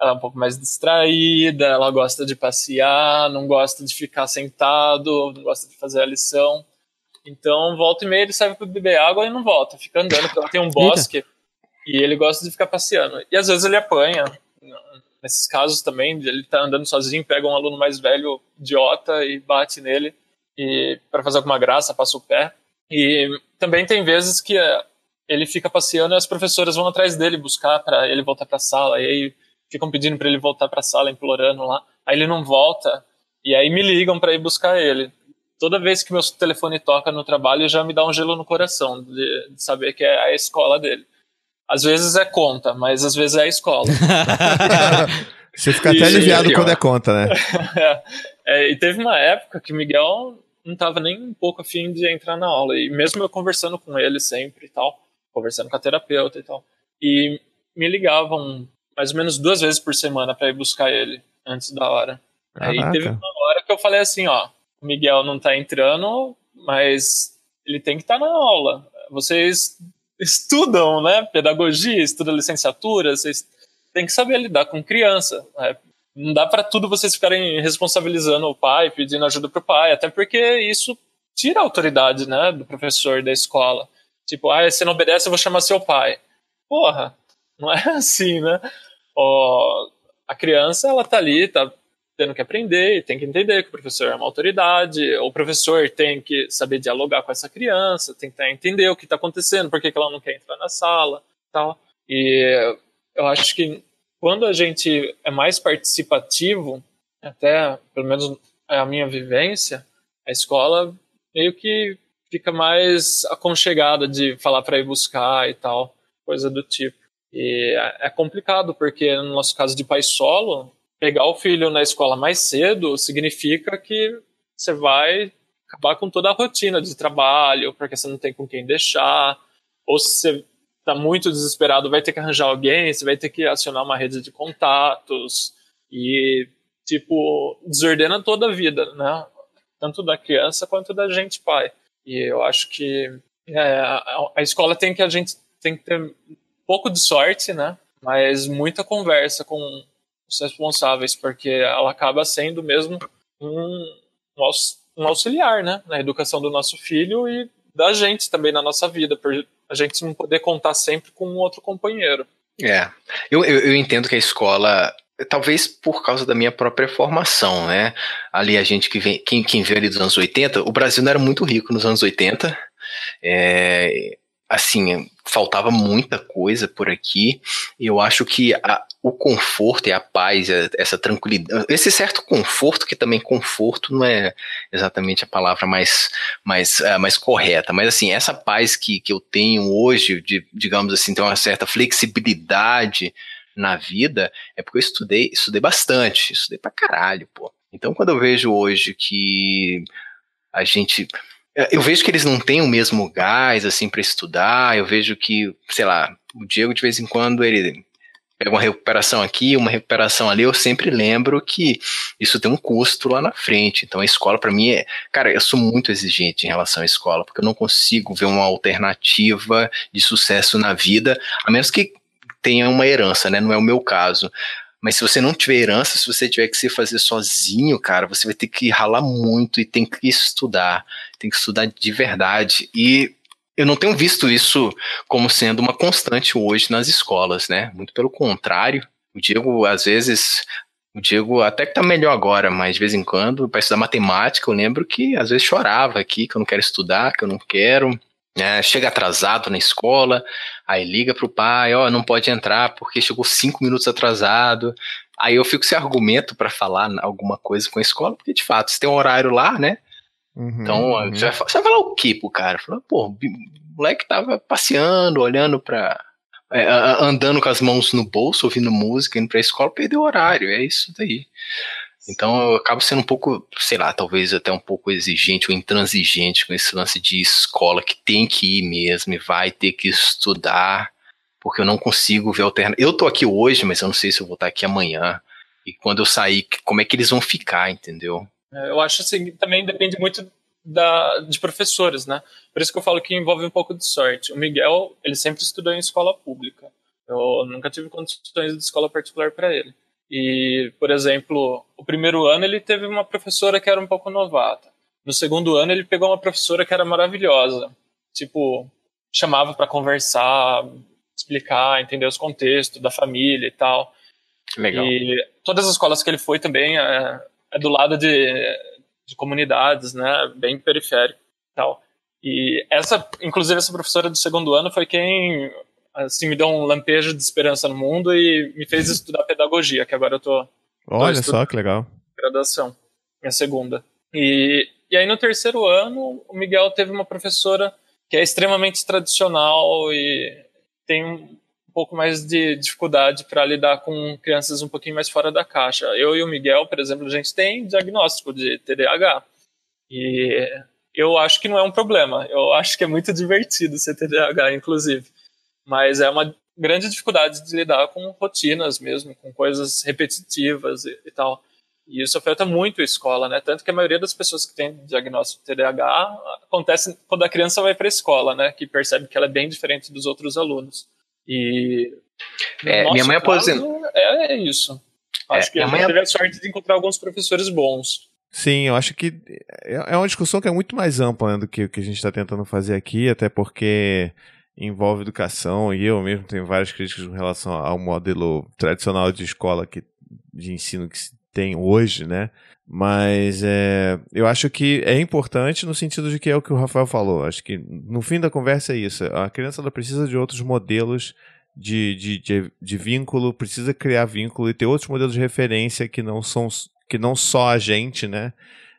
ela é um pouco mais distraída, ela gosta de passear, não gosta de ficar sentado, não gosta de fazer a lição. Então, volta e meia ele serve para beber água e não volta, fica andando, porque ela tem um bosque E ele gosta de ficar passeando. E às vezes ele apanha. Nesses casos também, ele tá andando sozinho, pega um aluno mais velho, idiota, e bate nele. E para fazer alguma graça, passa o pé. E também tem vezes que eh, ele fica passeando e as professoras vão atrás dele buscar para ele voltar para a sala. E aí ficam pedindo para ele voltar para a sala, implorando lá. Aí ele não volta. E aí me ligam para ir buscar ele. Toda vez que meu telefone toca no trabalho, já me dá um gelo no coração de, de saber que é a escola dele. Às vezes é conta, mas às vezes é escola. Você fica até aliviado quando é conta, né? é, e teve uma época que Miguel não estava nem um pouco afim de entrar na aula. E mesmo eu conversando com ele sempre e tal, conversando com a terapeuta e tal. E me ligavam mais ou menos duas vezes por semana para ir buscar ele antes da hora. Caraca. Aí teve uma hora que eu falei assim, ó, o Miguel não tá entrando, mas ele tem que estar tá na aula. Vocês estudam, né, pedagogia, estudam licenciatura, vocês têm que saber lidar com criança. Né? Não dá para tudo vocês ficarem responsabilizando o pai, pedindo ajuda pro pai, até porque isso tira a autoridade, né, do professor da escola. Tipo, ah, se não obedece, eu vou chamar seu pai. Porra, não é assim, né? Ó, a criança, ela tá ali, tá tendo que aprender, tem que entender que o professor é uma autoridade, o professor tem que saber dialogar com essa criança, tentar entender o que está acontecendo, por que, ela não quer entrar na sala, tal. E eu acho que quando a gente é mais participativo, até pelo menos é a minha vivência, a escola meio que fica mais aconchegada de falar para ir buscar e tal, coisa do tipo. E é complicado porque no nosso caso de pai solo, pegar o filho na escola mais cedo significa que você vai acabar com toda a rotina de trabalho, porque você não tem com quem deixar, ou se você está muito desesperado, vai ter que arranjar alguém, você vai ter que acionar uma rede de contatos e tipo desordena toda a vida, né? Tanto da criança quanto da gente pai. E eu acho que é, a, escola tem que a gente tem que ter um pouco de sorte, né? Mas muita conversa com os responsáveis, porque ela acaba sendo mesmo um, um auxiliar, né, na educação do nosso filho e da gente também na nossa vida, por a gente não poder contar sempre com um outro companheiro. É, eu, eu, eu entendo que a escola talvez por causa da minha própria formação, né? Ali a gente que vem, quem, quem veio ali dos anos 80, o Brasil não era muito rico nos anos 80. É, assim, faltava muita coisa por aqui. Eu acho que a, o conforto e a paz, essa tranquilidade, esse certo conforto, que também conforto não é exatamente a palavra mais, mais, uh, mais correta, mas assim, essa paz que, que eu tenho hoje, de, digamos assim, ter uma certa flexibilidade na vida, é porque eu estudei, estudei bastante, estudei pra caralho, pô. Então, quando eu vejo hoje que a gente eu vejo que eles não têm o mesmo gás, assim, para estudar. Eu vejo que, sei lá, o Diego, de vez em quando, ele pega uma recuperação aqui, uma recuperação ali. Eu sempre lembro que isso tem um custo lá na frente. Então, a escola, para mim, é. Cara, eu sou muito exigente em relação à escola, porque eu não consigo ver uma alternativa de sucesso na vida, a menos que tenha uma herança, né? Não é o meu caso. Mas se você não tiver herança, se você tiver que se fazer sozinho, cara, você vai ter que ralar muito e tem que estudar. Tem que estudar de verdade. E eu não tenho visto isso como sendo uma constante hoje nas escolas, né? Muito pelo contrário. O Diego, às vezes, o Diego até que tá melhor agora, mas de vez em quando, para estudar matemática, eu lembro que às vezes chorava aqui, que eu não quero estudar, que eu não quero. É, chega atrasado na escola, aí liga pro pai, ó, oh, não pode entrar porque chegou cinco minutos atrasado. Aí eu fico sem argumento para falar alguma coisa com a escola, porque de fato, você tem um horário lá, né? Uhum, então, uhum. Você, vai, você vai falar o quê pro cara? Fala, pô, o moleque tava passeando, olhando pra. É, andando com as mãos no bolso, ouvindo música, indo pra escola, perdeu o horário, é isso daí. Então eu acabo sendo um pouco, sei lá, talvez até um pouco exigente ou intransigente com esse lance de escola que tem que ir mesmo e vai ter que estudar, porque eu não consigo ver alternativa. Eu tô aqui hoje, mas eu não sei se eu vou estar aqui amanhã. E quando eu sair, como é que eles vão ficar, entendeu? É, eu acho assim, também depende muito da, de professores, né? Por isso que eu falo que envolve um pouco de sorte. O Miguel, ele sempre estudou em escola pública. Eu nunca tive condições de escola particular para ele. E, por exemplo, o primeiro ano ele teve uma professora que era um pouco novata. No segundo ano ele pegou uma professora que era maravilhosa. Tipo, chamava para conversar, explicar, entender os contextos da família e tal. Legal. E todas as escolas que ele foi também é, é do lado de, de comunidades, né, bem periférico e tal. E essa, inclusive essa professora do segundo ano foi quem assim me deu um lampejo de esperança no mundo e me fez estudar pedagogia, que agora eu tô Olha Dois, só que legal. graduação, minha segunda. E, e aí no terceiro ano, o Miguel teve uma professora que é extremamente tradicional e tem um pouco mais de dificuldade para lidar com crianças um pouquinho mais fora da caixa. Eu e o Miguel, por exemplo, a gente tem diagnóstico de TDAH. E eu acho que não é um problema. Eu acho que é muito divertido ser TDAH, inclusive. Mas é uma grande dificuldade de lidar com rotinas mesmo, com coisas repetitivas e, e tal. E isso afeta muito a escola, né? Tanto que a maioria das pessoas que tem diagnóstico de TDAH acontece quando a criança vai para a escola, né? Que percebe que ela é bem diferente dos outros alunos. E no É, nosso minha mãe caso, aposentou. É, é isso. Acho É, que minha a mãe teve a sorte de encontrar alguns professores bons. Sim, eu acho que é é uma discussão que é muito mais ampla né, do que o que a gente está tentando fazer aqui, até porque envolve educação e eu mesmo tenho várias críticas com relação ao modelo tradicional de escola que, de ensino que se tem hoje, né? Mas é, eu acho que é importante no sentido de que é o que o Rafael falou. Acho que no fim da conversa é isso. A criança ela precisa de outros modelos de, de, de, de vínculo, precisa criar vínculo e ter outros modelos de referência que não são que não só a gente, né?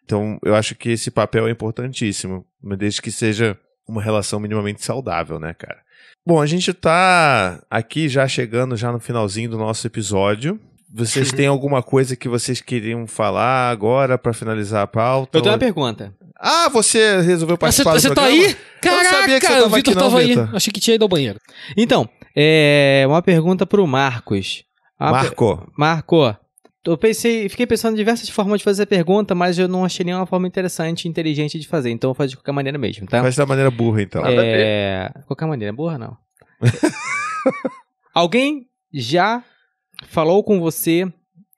Então eu acho que esse papel é importantíssimo, mas desde que seja uma relação minimamente saudável, né, cara? Bom, a gente tá aqui já chegando já no finalzinho do nosso episódio. Vocês têm alguma coisa que vocês queriam falar agora pra finalizar a pauta? Eu tenho uma pergunta. Ah, você resolveu você, participar do você tá programa? aí? Caraca, sabia que você tava o Vitor aqui não, tava aí. Vitor. Achei que tinha ido ao banheiro. Então, é uma pergunta pro Marcos. Uma per- Marco, Marco, eu pensei, fiquei pensando em diversas formas de fazer a pergunta, mas eu não achei nenhuma forma interessante e inteligente de fazer, então eu vou fazer de qualquer maneira mesmo, tá? faz da maneira burra então. Nada a ver. É... Qualquer maneira, burra não. Alguém já falou com você,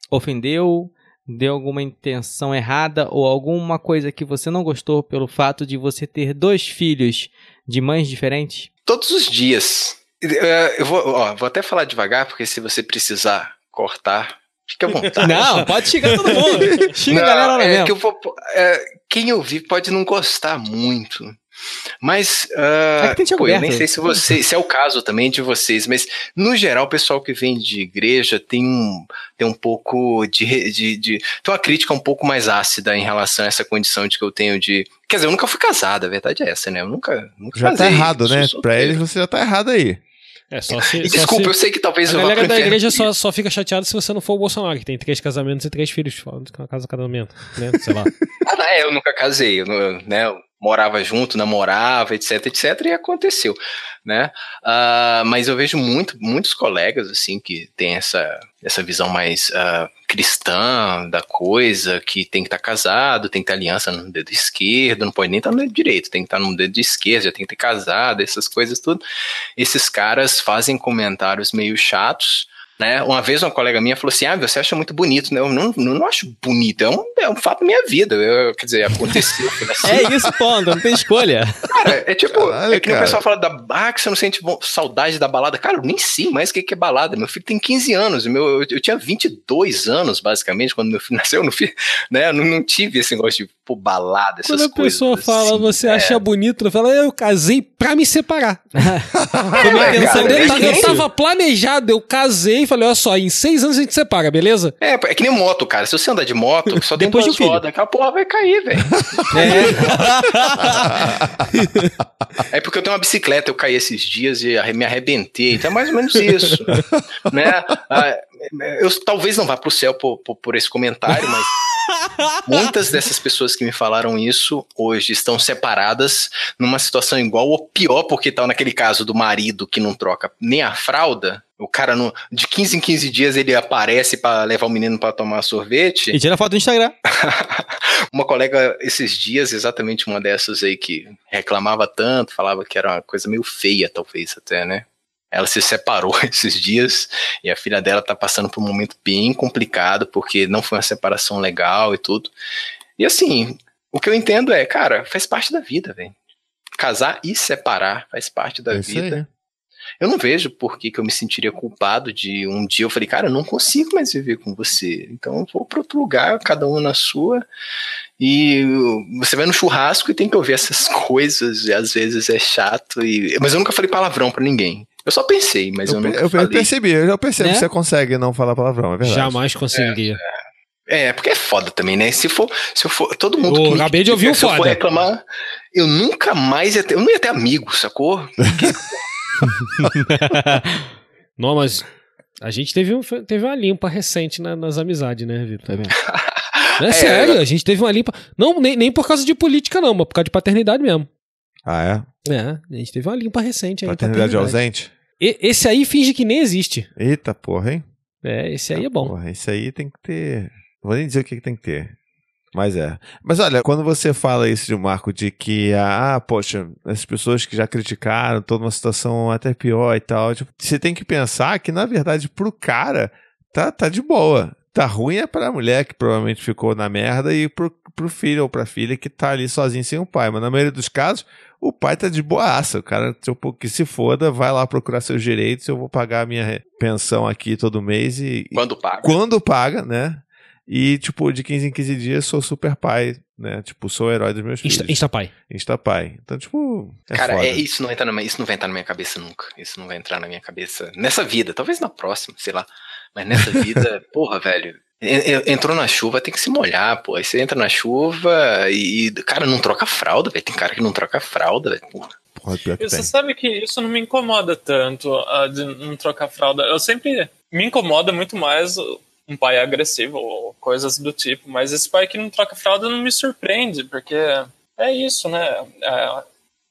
ofendeu, deu alguma intenção errada ou alguma coisa que você não gostou pelo fato de você ter dois filhos de mães diferentes? Todos os dias. Eh, Eu vou, ó, vou até falar devagar, porque se você precisar cortar, fica à vontade. Não, pode xingar todo mundo. Xinga a Não, galera lá é mesmo. que eu vou, é, quem ouvir pode não gostar muito. Mas, ah, É que pô, eu nem sei se, você, se é o caso também de vocês, mas no geral o pessoal que vem de igreja tem um, tem um pouco de, de, de. Tem uma crítica um pouco mais ácida em relação a essa condição de que eu tenho de. Quer dizer, eu nunca fui casado, a verdade é essa, né? Eu nunca, nunca Já tá casei, errado, sou né? solteiro. Pra eles você já tá errado aí. É, só se. E só desculpa, se- eu sei que talvez A eu galera da igreja só, só fica chateada se você não for o Bolsonaro, que tem três casamentos e três filhos, fora de casa casamento, né? Sei lá. Ah, não, é, eu nunca casei, eu, não- né, morava junto, namorava, etc, etc, e aconteceu, né? Ah, mas eu vejo muito, muitos colegas, assim, que têm essa, essa visão mais ah, cristã da coisa, que tem que estar casado, tem que ter aliança no dedo esquerdo, não pode nem estar no dedo direito, tem que estar no dedo esquerdo, já tem que ter casado, essas coisas tudo. Esses caras fazem comentários meio chatos, né? Uma vez uma colega minha falou assim: Ah, você acha muito bonito, né? Eu não, não, não acho bonito, é um, é um fato da minha vida. Eu, quer dizer, aconteceu. assim. É isso, ponto, não tem escolha. Cara, é tipo, Caralho, é que nem o cara. pessoal fala da ah, que você não sente saudade da balada. Cara, eu nem sei mais o que que é balada. Meu filho tem 15 anos, meu, eu, eu tinha 22 anos, basicamente, quando meu filho nasceu. Eu não, fi- né, eu não, não tive esse negócio de pô, balada, essas Quando a coisas. pessoa fala, assim. você É. acha bonito, ela fala, eu casei pra me separar. É, cara, eu, é o eu que- início. tava planejado, eu casei e falei, olha só, em seis anos a gente separa, beleza? É, é que nem moto, cara. Se você andar de moto, só tem Depois de um duas rodas, aquela porra vai cair, velho. É porque eu tenho uma bicicleta, eu caí esses dias e me arrebentei. Então é mais ou menos isso. né? Ah, Eu talvez não vá pro céu por, por, por esse comentário, mas muitas dessas pessoas que me falaram isso hoje estão separadas numa situação igual ou pior, porque tá naquele caso do marido que não troca nem a fralda. O cara, não, de 15 em 15 dias, ele aparece para levar o menino para tomar sorvete. E tira foto do Instagram. uma colega esses dias, exatamente uma dessas aí que reclamava tanto, falava que era uma coisa meio feia, talvez até, né? Ela se separou esses dias e a filha dela tá passando por um momento bem complicado porque não foi uma separação legal e tudo. E assim, o que eu entendo é, cara, faz parte da vida, velho. Casar e separar faz parte da É isso vida. aí. Eu não vejo por que, que eu me sentiria culpado de um dia eu falei, cara, eu não consigo mais viver com você. Então eu vou para outro lugar, cada um na sua. E você vai no churrasco e tem que ouvir essas coisas, e às vezes é chato. E... Mas eu nunca falei palavrão para ninguém. Eu só pensei, mas eu, eu nunca eu, falei. Eu percebi, eu percebo né? que você consegue não falar palavrão, é verdade. Jamais conseguiria. É, é, porque é foda também, né? Se for, se eu for todo mundo. Eu acabei de ouvir o foda. Se eu for reclamar, eu nunca mais ia ter. Eu não ia ter amigo, sacou? não, mas a gente teve, um, teve uma limpa recente na, nas amizades, né, Vitor? É, é sério, a gente teve uma limpa. Não, nem, nem por causa de política, não, mas por causa de paternidade mesmo. Ah, é? É, a gente teve uma limpa recente aí. Paternidade, paternidade. ausente? E, esse aí finge que nem existe. Eita porra, hein? É, esse aí é bom. Porra, esse aí tem que ter. Não vou nem dizer o que, que tem que ter. Mas é. Mas olha, quando você fala isso de Marco, de que, ah, poxa, as pessoas que já criticaram, toda uma situação até pior e tal, tipo, você tem que pensar que, na verdade, pro cara, tá, tá de boa. Tá ruim é pra mulher que provavelmente ficou na merda e pro, pro filho ou pra filha que tá ali sozinho sem o pai. Mas na maioria dos casos, o pai tá de boaça. O cara, tipo, que se foda, vai lá procurar seus direitos, eu vou pagar a minha pensão aqui todo mês e. Quando paga. Quando paga, né? E, tipo, de 15 em 15 dias sou super pai, né? Tipo, sou o herói dos meus Insta, filhos. Insta pai. Insta pai. Então, tipo. É Cara, foda. é, isso, não entra na, isso não vai entrar na minha cabeça nunca. Isso não vai entrar na minha cabeça nessa vida. Talvez na próxima, sei lá. Mas nessa vida, porra, velho. Entrou na chuva, tem que se molhar, pô. Aí você entra na chuva e, cara, não troca fralda, velho. Tem cara que não troca fralda, velho. Porra. Pior que Você tem. sabe que isso não me incomoda tanto, de não trocar fralda. Eu sempre. Me incomoda muito mais um pai agressivo ou coisas do tipo, mas esse pai que não troca fralda não me surpreende, porque é isso, né? É,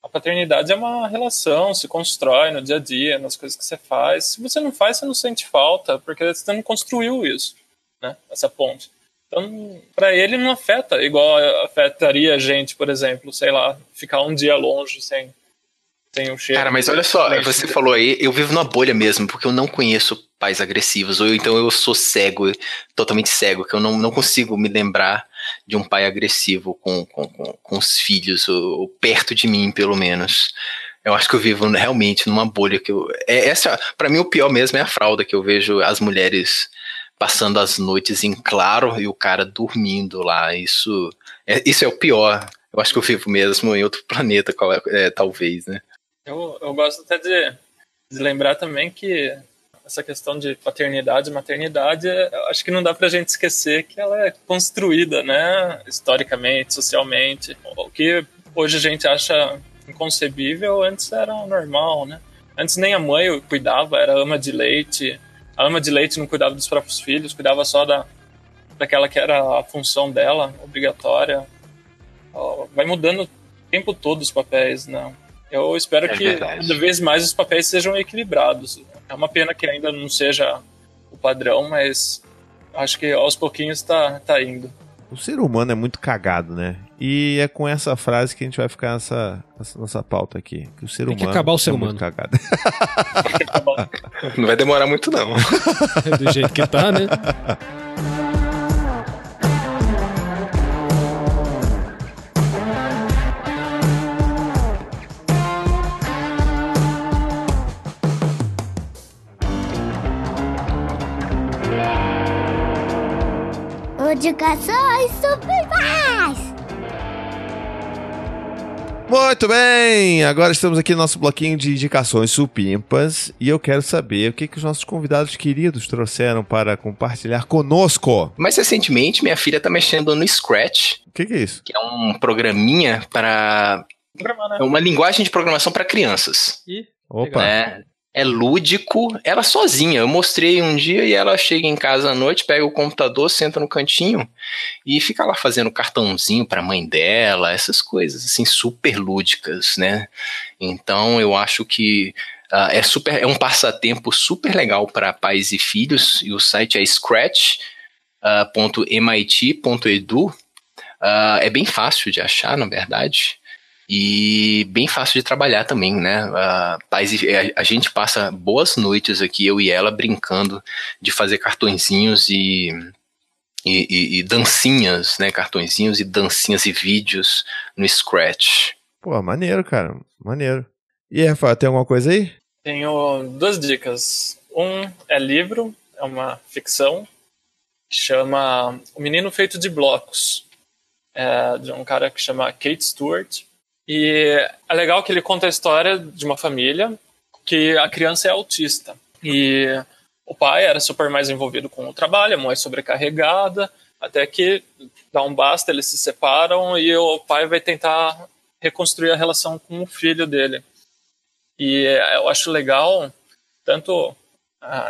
a paternidade é uma relação, se constrói no dia a dia, nas coisas que você faz. Se você não faz, você não sente falta, porque você não construiu isso, né? Essa ponte. Então, para ele não afeta, igual afetaria a gente, por exemplo, sei lá, ficar um dia longe sem tem um cheiro. Cara, mas olha só, você falou aí, eu vivo numa bolha mesmo, porque eu não conheço pais agressivos, ou então eu sou cego, totalmente cego, que eu não, não consigo me lembrar de um pai agressivo com, com, com, com os filhos, ou, ou, perto de mim, pelo menos. Eu acho que eu vivo realmente numa bolha que eu. É, essa, para mim, o pior mesmo é a fralda, que eu vejo as mulheres passando as noites em claro e o cara dormindo lá. Isso é, isso é o pior. Eu acho que eu vivo mesmo em outro planeta, é, talvez, né? Eu, eu gosto até de, de lembrar também que essa questão de paternidade e maternidade, acho que não dá pra gente esquecer que ela é construída, né, historicamente, socialmente. O que hoje a gente acha inconcebível, antes era normal, né? Antes nem a mãe cuidava, era ama de leite. A ama de leite não cuidava dos próprios filhos, cuidava só da, daquela que era a função dela, obrigatória. Vai mudando o tempo todo os papéis, né? Eu espero é que verdade. cada vez mais os papéis sejam equilibrados. É uma pena que ainda não seja o padrão, mas acho que aos pouquinhos está tá indo. O ser humano é muito cagado, né? E é com essa frase que a gente vai ficar nessa, nessa nossa pauta aqui. Que o ser Tem humano que acabar o ser é humano. muito cagado. não vai demorar muito, não. Do jeito que tá, né? Indicações supimpas! Muito bem, agora estamos aqui no nosso bloquinho de indicações supimpas e eu quero saber o que, que os nossos convidados queridos trouxeram para compartilhar conosco. Mais recentemente, minha filha está mexendo no Scratch. O que, que é isso? Que é um programinha para. Né? É uma linguagem de programação para crianças. Ih, Opa! É, é lúdico, ela sozinha. Eu mostrei um dia e ela chega em casa à noite, pega o computador, senta no cantinho e fica lá fazendo cartãozinho para a mãe dela, essas coisas assim super lúdicas, né? Então eu acho que uh, é super, é um passatempo super legal para pais e filhos e o site é scratch.mit.edu. Uh, uh, é bem fácil de achar, na verdade e bem fácil de trabalhar também, né? A, a, gente passa boas noites aqui, eu e ela, brincando de fazer cartõezinhos e, e, e, e dancinhas, né? Cartõezinhos e dancinhas e vídeos no Scratch. Pô, maneiro, cara. Maneiro. E aí, Rafael, tem alguma coisa aí? Tenho duas dicas. Um é livro, é uma ficção, que chama O Menino Feito de Blocos, é de um cara que chama Kate Stewart. E é legal que ele conta a história de uma família que a criança é autista. E o pai era super mais envolvido com o trabalho, a mãe sobrecarregada, até que dá um basta, eles se separam e o pai vai tentar reconstruir a relação com o filho dele. E eu acho legal tanto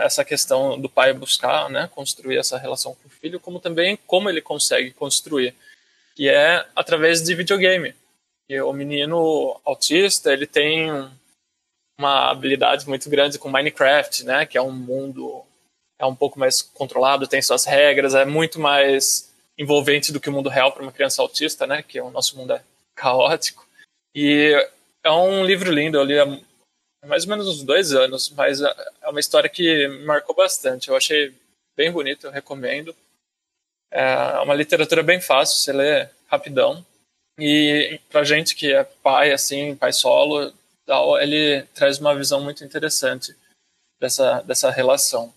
essa questão do pai buscar, né, construir essa relação com o filho, como também como ele consegue construir, que é através de videogame. E o menino autista, ele tem uma habilidade muito grande com Minecraft, né, que é um mundo é um pouco mais controlado, tem suas regras, é muito mais envolvente do que o mundo real para uma criança autista, né, que o nosso mundo é caótico. E é um livro lindo, eu li há mais ou menos uns dois anos, mas é uma história que me marcou bastante. Eu achei bem bonito, eu recomendo. É uma literatura bem fácil, você lê rapidão. E pra gente que é pai, assim, pai solo, tal, ele traz uma visão muito interessante dessa, dessa relação.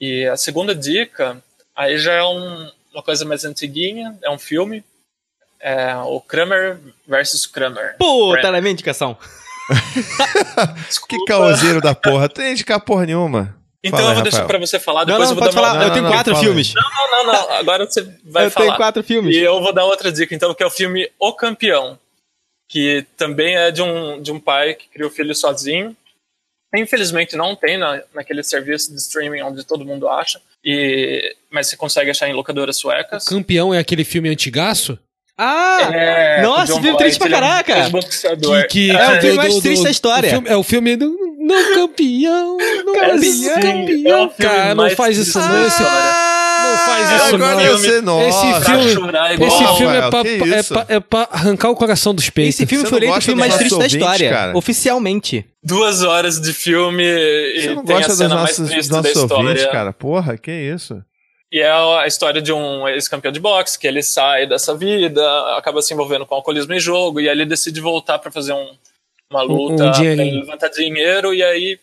E a segunda dica, aí já é um, uma coisa mais antiguinha, é um filme, é o Kramer versus Kramer. Puta, na minha indicação. que caoseiro da porra. Tem de porra nenhuma. Então Fala eu vou deixar Rafael. pra você falar, Não, depois não, eu vou pode dar falar. uma... eu não, tenho não, quatro filmes. Não, não, não, não, agora você vai eu falar. tenho quatro filmes. E eu vou dar outra dica, então, que é o filme O Campeão, que também é de um, de um pai que cria o filho sozinho. Infelizmente não tem na, naquele serviço de streaming onde todo mundo acha, e, mas você consegue achar em locadoras suecas. Campeão é aquele filme antigaço? Ah! É, Nossa, o filme triste pra é um caraca! ex-boxeador. Que, que É o do- filme mais do- triste do- da história. o filme- é o filme do. Não, campeão! Não, É, campeão! é campeão. filme Cara, não mais faz isso não. Esse, história. não faz É, isso Agora não. nossa. Esse filme- chorar igual. Esse filme é pra, é, pra, é pra arrancar o coração dos peitos. Esse filme Você foi eleito o filme mais triste da história. cara? Oficialmente. Duas horas de filme e Você não tem a gosta dos cena mais nossos, dos triste da nossos ouvintes, história. cara? Porra, que isso? E é a história de um ex-campeão de boxe, que ele sai dessa vida, acaba se envolvendo com alcoolismo e jogo, e aí ele decide voltar pra fazer um- uma luta, pra dinheirinho. ele levantar dinheiro, e aí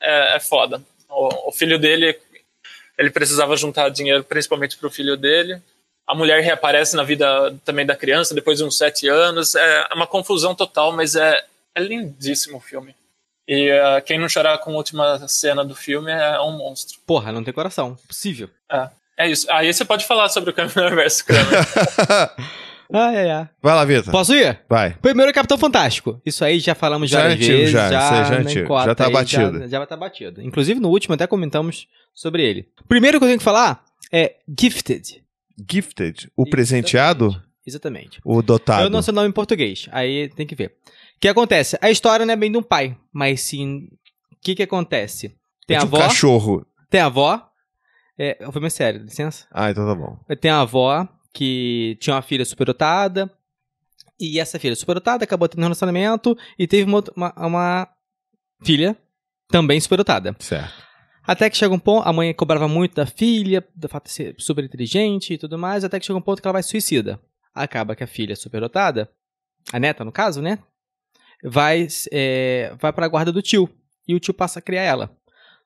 é, é foda. O, o filho dele, ele precisava juntar dinheiro principalmente pro filho dele. A mulher reaparece na vida também da criança depois de uns sete anos. É uma confusão total, mas é, é lindíssimo o filme. E eh, quem não chorar com a última cena do filme é um monstro. Porra, não tem coração. Possível. É, é isso. Aí você pode falar sobre o Kramer vs. Kramer. Ai, ai, ai. Vai lá, Vitor. Posso ir? Vai. Primeiro Capitão Fantástico. Isso aí já falamos Já é várias antigo, vezes. já, já, já é antigo, cota já tá aí, batido. Já, já vai estar batido. Inclusive, no último até comentamos sobre ele. Primeiro que eu tenho que falar é Gifted. Gifted. O presenteado? Exatamente. O dotado? Eu não sei o nome em português, aí tem que ver. O que acontece? A história não é bem de um pai, mas sim. O que que acontece? Tem É a de um avó. cachorro. Tem a avó. É, foi mais sério, licença. Ah, então tá bom. Tem a avó que tinha uma filha superdotada. E essa filha superdotada acabou tendo um relacionamento e teve uma, uma, uma filha também superdotada. Certo. Até que chega um ponto, a mãe cobrava muito da filha, do fato de ser super inteligente e tudo mais, até que chega um ponto que ela vai suicida. Acaba que a filha superdotada, a neta no caso, né? Vai, é, vai pra guarda do tio. E o tio passa a criar ela.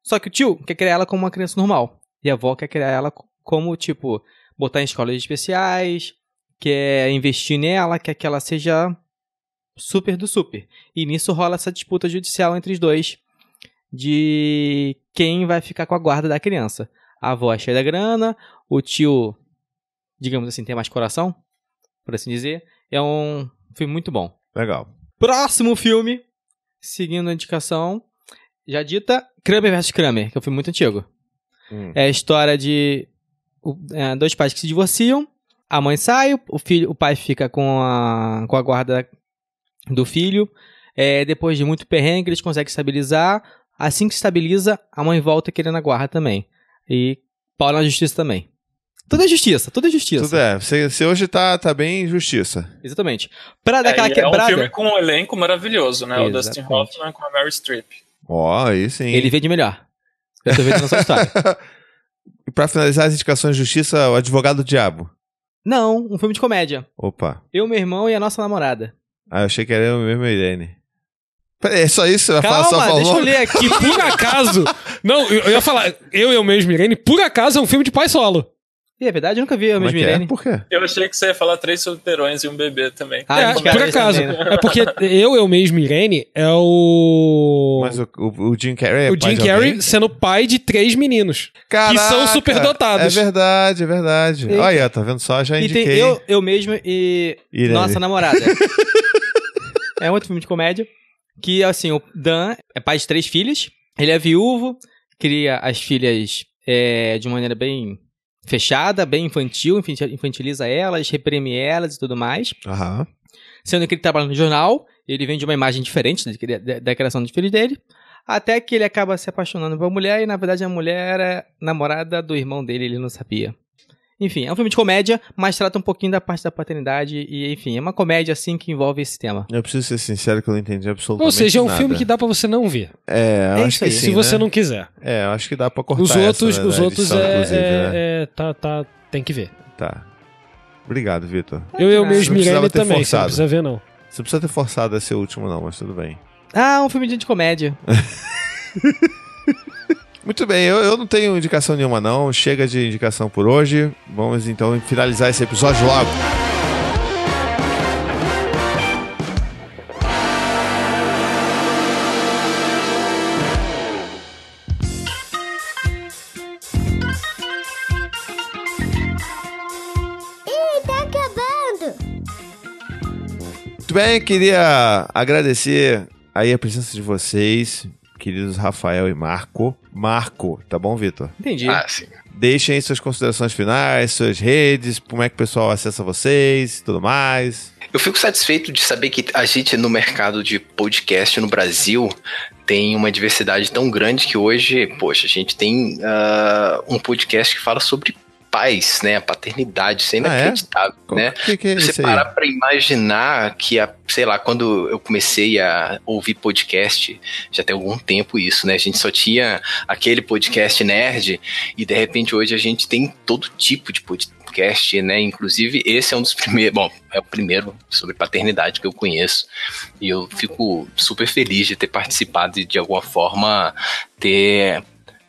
Só que o tio quer criar ela como uma criança normal. E a avó quer criar ela co- como, tipo, botar em escolas especiais, quer investir nela, quer que ela seja super do super. E nisso rola essa disputa judicial entre os dois de quem vai ficar com a guarda da criança. A avó é cheia da grana, o tio, digamos assim, tem mais coração, por assim dizer. É um filme muito bom. Legal. Próximo filme, seguindo a indicação, já dita, Kramer vs Kramer, que é um filme muito antigo. Hum. É a história de o- é, dois pais que se divorciam, a mãe sai, o, filho, o pai fica com a, com a guarda do filho. É, depois de muito perrengue, eles conseguem estabilizar. Assim que estabiliza, a mãe volta querendo a guarda também. E pau na justiça também. Tudo é justiça, tudo é justiça. Tudo é. Você, você hoje tá, tá bem justiça. Exatamente. Pra dar aquela é, é quebrada, um filme com um elenco maravilhoso, né? O Dustin Exatamente. Hoffman com a Mary Streep. Ó, aí sim. ele vê de melhor. Eu tô vendo nossa história. E pra finalizar as indicações de justiça, o advogado do diabo. Não, um filme de comédia. Opa. Eu, meu irmão e a nossa namorada. Ah, eu achei que era eu mesmo e a Irene. Peraí, É só isso? Falar só Calma, deixa eu falou? ler aqui. Por acaso. Não, eu, eu ia falar, eu e eu mesmo, Irene, por acaso é um filme de pai solo. Ih, é verdade, eu nunca vi a Como é que é? Irene. Por quê? Eu achei que você ia falar três solteirões e um bebê também. Ah, é, por acaso. também, né? É porque eu, eu mesmo, Irene, é o. Mas o, o, o Jim Carrey é o Jim de Carrey alguém? sendo pai de três meninos. Caraca, são superdotados. É verdade, é verdade. Eita. Olha, tá vendo só? Já E indiquei. tem eu, eu mesmo e Irene. nossa namorada. é outro filme de comédia. Que, assim, o Dan é pai de três filhos. Ele é viúvo, cria as filhas é, de uma maneira bem fechada, bem infantil, infantil- infantiliza elas, reprime elas e tudo mais. Aham. Sendo que ele trabalha no jornal, ele vem de uma imagem diferente da, da- da criação dos filhos dele. Até que ele acaba se apaixonando por uma mulher e, na verdade, a mulher era namorada do irmão dele, ele não sabia. Enfim, é um filme de comédia, mas trata um pouquinho da parte da paternidade e, enfim, é uma comédia, assim, que envolve esse tema. Eu preciso ser sincero que eu não entendi absolutamente Ou seja, é um nada. filme que dá pra você não ver. É, eu É acho que aí. sim, se você né? não quiser. É, eu acho que dá pra cortar Os essa, outros, né, os outros edição, é, inclusive, é- né? é- tá, tá, tem que ver. Tá. Obrigado, Vitor. Eu e eu mesmo, não precisava Irene ter também, você forçado. não precisa ver, não. Você precisa ter forçado a ser o último, não, mas tudo bem. Ah, um filme de comédia. Muito bem, eu, eu não tenho indicação nenhuma, não. Chega de indicação por hoje. Vamos então finalizar esse episódio logo. Tá bem, queria agradecer aí a presença de vocês, queridos Rafael e Marco. Marco, tá bom, Vitor? Entendi. Ah, sim. Deixem aí suas considerações finais, suas redes, como é que o pessoal acessa vocês, tudo mais. Eu fico satisfeito de saber que a gente no mercado de podcast no Brasil tem uma diversidade tão grande que hoje, poxa, a gente tem ah, um podcast que fala sobre pais, né? A paternidade, isso é Ah, é? inacreditável, né? Que, que é Você parar pra imaginar que, a, sei lá, quando eu comecei a ouvir podcast, já tem algum tempo isso, né? A gente só tinha aquele podcast nerd e de repente hoje a gente tem todo tipo de podcast, né? Inclusive esse é um dos primeiros, bom, é o primeiro sobre paternidade que eu conheço e eu fico super feliz de ter participado e de alguma forma ter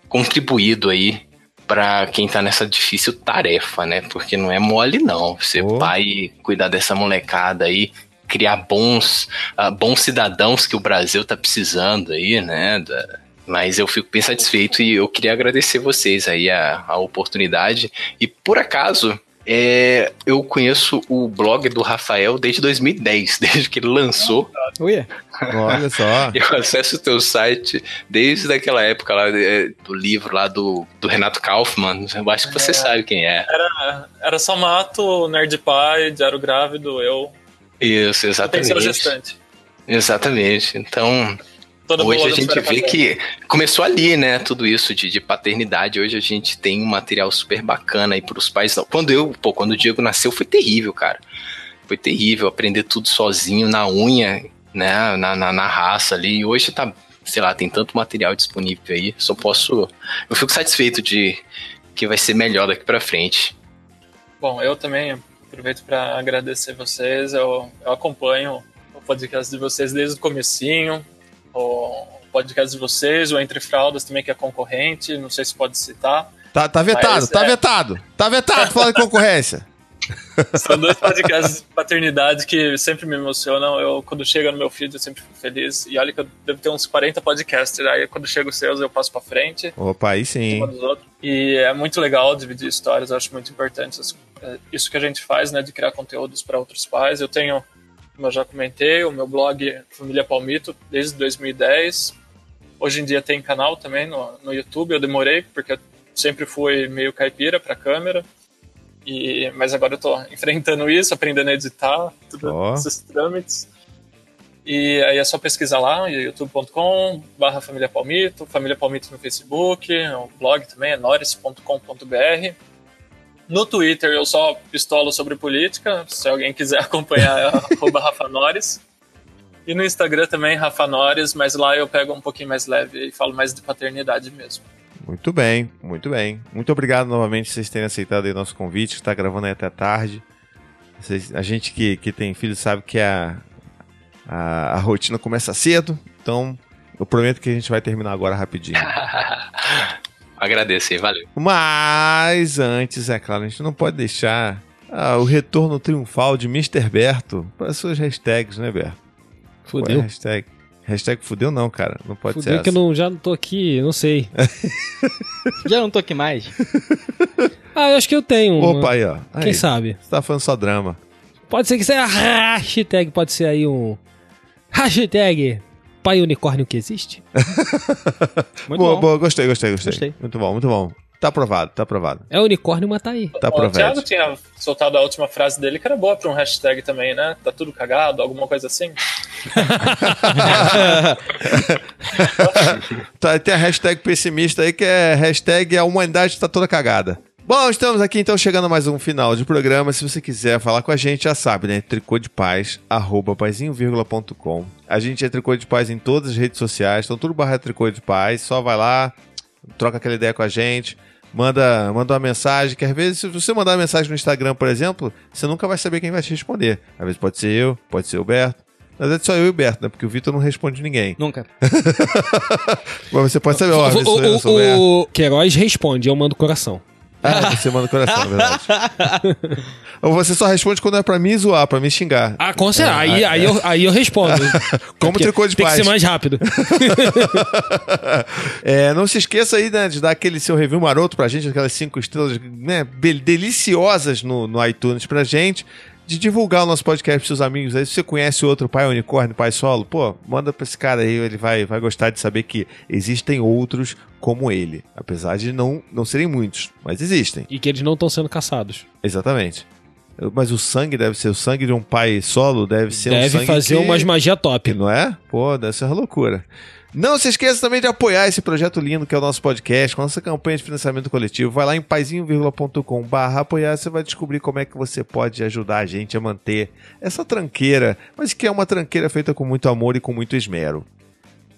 contribuído aí pra quem tá nessa difícil tarefa, né? Porque não é mole não, ser Oh. pai cuidar dessa molecada aí, criar bons, ah, bons cidadãos que o Brasil tá precisando aí, né? Da- Mas eu fico bem satisfeito e eu queria agradecer vocês aí a, a oportunidade. E por acaso, é, eu conheço o blog do Rafael desde 2010, desde que ele lançou. Uia. Olha só. Eu acesso o teu site desde aquela época lá é, do livro lá do, do Renato Kaufmann. Eu acho que você sabe quem é. Era, era só mato, nerd pai, diário grávido, eu. Isso, exatamente. gestante. Exatamente. Então, Toda hoje a gente vê que começou ali, né? Tudo isso de, de paternidade. Hoje a gente tem um material super bacana aí pros pais. Quando eu, pô, quando o Diego nasceu foi terrível, cara. Foi terrível aprender tudo sozinho na unha, né? Na, na, na raça ali. E hoje tá, sei lá, tem tanto material disponível aí. Só posso. Eu fico satisfeito de que vai ser melhor daqui pra frente. Bom, eu também aproveito para agradecer vocês. Eu, eu acompanho o podcast de vocês desde o comecinho. O podcast de vocês, o Entre Fraldas também, que é concorrente. Não sei se pode citar. Tá, tá vetado, Mas, tá é. vetado. Tá vetado, fala de concorrência. São dois podcasts de paternidade que sempre me emocionam. Eu, quando chega no meu feed, eu sempre fico feliz. E olha que eu devo ter uns 40 podcasters. Aí, quando chega os seus, eu passo pra frente. Opa, aí sim. E é muito legal dividir histórias, eu acho muito importante isso- é, isso que a gente faz, né, de criar conteúdos para outros pais. Eu tenho, como eu já comentei, o meu blog Família Palmito desde 2010. Hoje em dia tem canal também no, no YouTube. Eu demorei porque eu sempre fui meio caipira para câmera. E, mas agora eu tô enfrentando isso, aprendendo a editar, tudo Ó. esses trâmites. E aí é só pesquisar lá, youtube.com barra Família Palmito, Família Palmito no Facebook, o blog também é nores.com.br. No Twitter eu só pistolo sobre política, se alguém quiser acompanhar é arroba Rafa Nores. E no Instagram também, Rafa Nores, mas lá eu pego um pouquinho mais leve e falo mais de paternidade mesmo. Muito bem, muito bem. Muito obrigado novamente por vocês terem aceitado aí nosso convite, que tá gravando aí até tarde. Vocês- a gente que, que tem filho sabe que a, a, a rotina começa cedo. Então, eu prometo que a gente vai terminar agora rapidinho. Agradeço aí, valeu. Mas antes, é claro, a gente não pode deixar ah, o retorno triunfal de Mr. Berto para suas hashtags, né, Berto? Qual é a Fudeu. hashtag? Hashtag fudeu não, cara. Não pode ser Fudeu que essa. eu não, já não tô aqui, não sei. Já não tô aqui mais. Ah, eu acho que eu tenho. uma. Opa, aí, ó. Aí, Quem sabe? Você tá falando só drama. Pode ser que seja hashtag, pode ser aí um. Hashtag pai unicórnio que existe. Muito boa, bom. boa, gostei, gostei, gostei, Gostei. Muito bom, muito bom. Tá aprovado, tá aprovado. É unicórnio, mas tá aí. Tá o Thiago aprovado. tinha soltado a última frase dele que era boa pra um hashtag também, né? Tá tudo cagado, alguma coisa assim. Tá, tem a hashtag pessimista aí que é hashtag a humanidade tá toda cagada. Bom, estamos aqui então chegando a mais um final de programa. Se você quiser falar com a gente, já sabe, né? Tricô de paz, arroba paizinho.com. A gente é Tricô de Paz em todas as redes sociais, então tudo barra Tricô de Paz. Só vai lá, troca aquela ideia com a gente, manda, manda uma mensagem, que às vezes, se você mandar uma mensagem no Instagram, por exemplo, você nunca vai saber quem vai te responder. Às vezes pode ser eu, pode ser o Berto. Na verdade, só eu e o Berto, né? Porque o Vitor não responde ninguém. Nunca. Mas você pode saber, ó, o, o o, o Queiroz responde, eu mando coração. Ah, você manda coração, é verdade. Ou você só responde quando é pra me zoar, pra me xingar. Ah, com certeza. aí, é. aí, eu, aí eu respondo. Como Porque tricô de Tem paz. que ser mais rápido. É, não se esqueça aí, né, de dar aquele seu review maroto pra gente, aquelas cinco estrelas, né, deliciosas no, no iTunes pra gente. De divulgar o nosso podcast pros seus amigos aí. Se você conhece outro pai unicórnio, pai solo, pô, manda pra esse cara aí, ele vai, vai gostar de saber que existem outros como ele. Apesar de não, não serem muitos, mas existem. E que eles não estão sendo caçados. Exatamente. Mas o sangue deve ser, o sangue de um pai solo deve ser um Deve sangue fazer que... umas magia top. Não é? Pô, deve ser uma loucura. Não se esqueça também de apoiar esse projeto lindo que é o nosso podcast, com a nossa campanha de financiamento coletivo. Vai lá em paizinho.com barra apoiar, você vai descobrir como é que você pode ajudar a gente a manter essa tranqueira, mas que é uma tranqueira feita com muito amor e com muito esmero.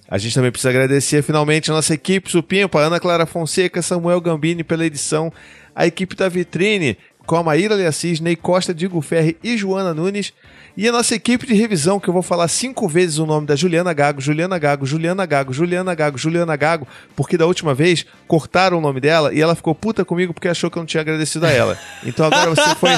A gente também precisa agradecer finalmente a nossa equipe Supimpa, Ana Clara Fonseca, Samuel Gambini pela edição, a equipe da Vitrine, com a Maíra Leassis, Ney Costa, Digo Ferri e Joana Nunes, e a nossa equipe de revisão, que eu vou falar cinco vezes o nome da Juliana Gago, Juliana Gago, Juliana Gago, Juliana Gago, Juliana Gago, porque da última vez cortaram o nome dela e ela ficou puta comigo porque achou que eu não tinha agradecido a ela. Então agora você foi.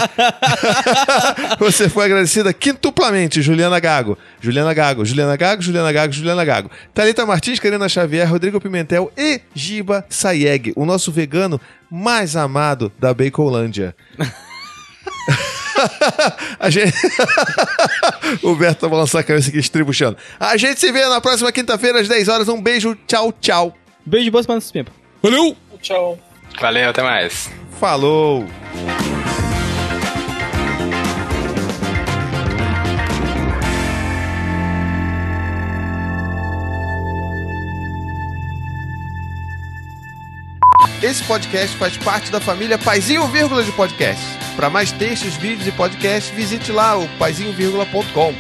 você foi agradecida quintuplamente, Juliana Gago. Juliana Gago, Juliana Gago, Juliana Gago, Juliana Gago. Thalita Martins, Karina Xavier, Rodrigo Pimentel e Giba Sayeg, o nosso vegano mais amado da Bacolândia. A gente... o Berto tá balançando a cabeça aqui, estribuchando. A gente se vê na próxima quinta-feira, às 10 horas. Um beijo, tchau, tchau. Beijo, boas semanas, Pimpa. Valeu! Tchau. Valeu, até mais. Falou! Esse podcast faz parte da família Paizinho Vírgula de Podcast. Para mais textos, vídeos e podcasts, visite lá o paizinho.com.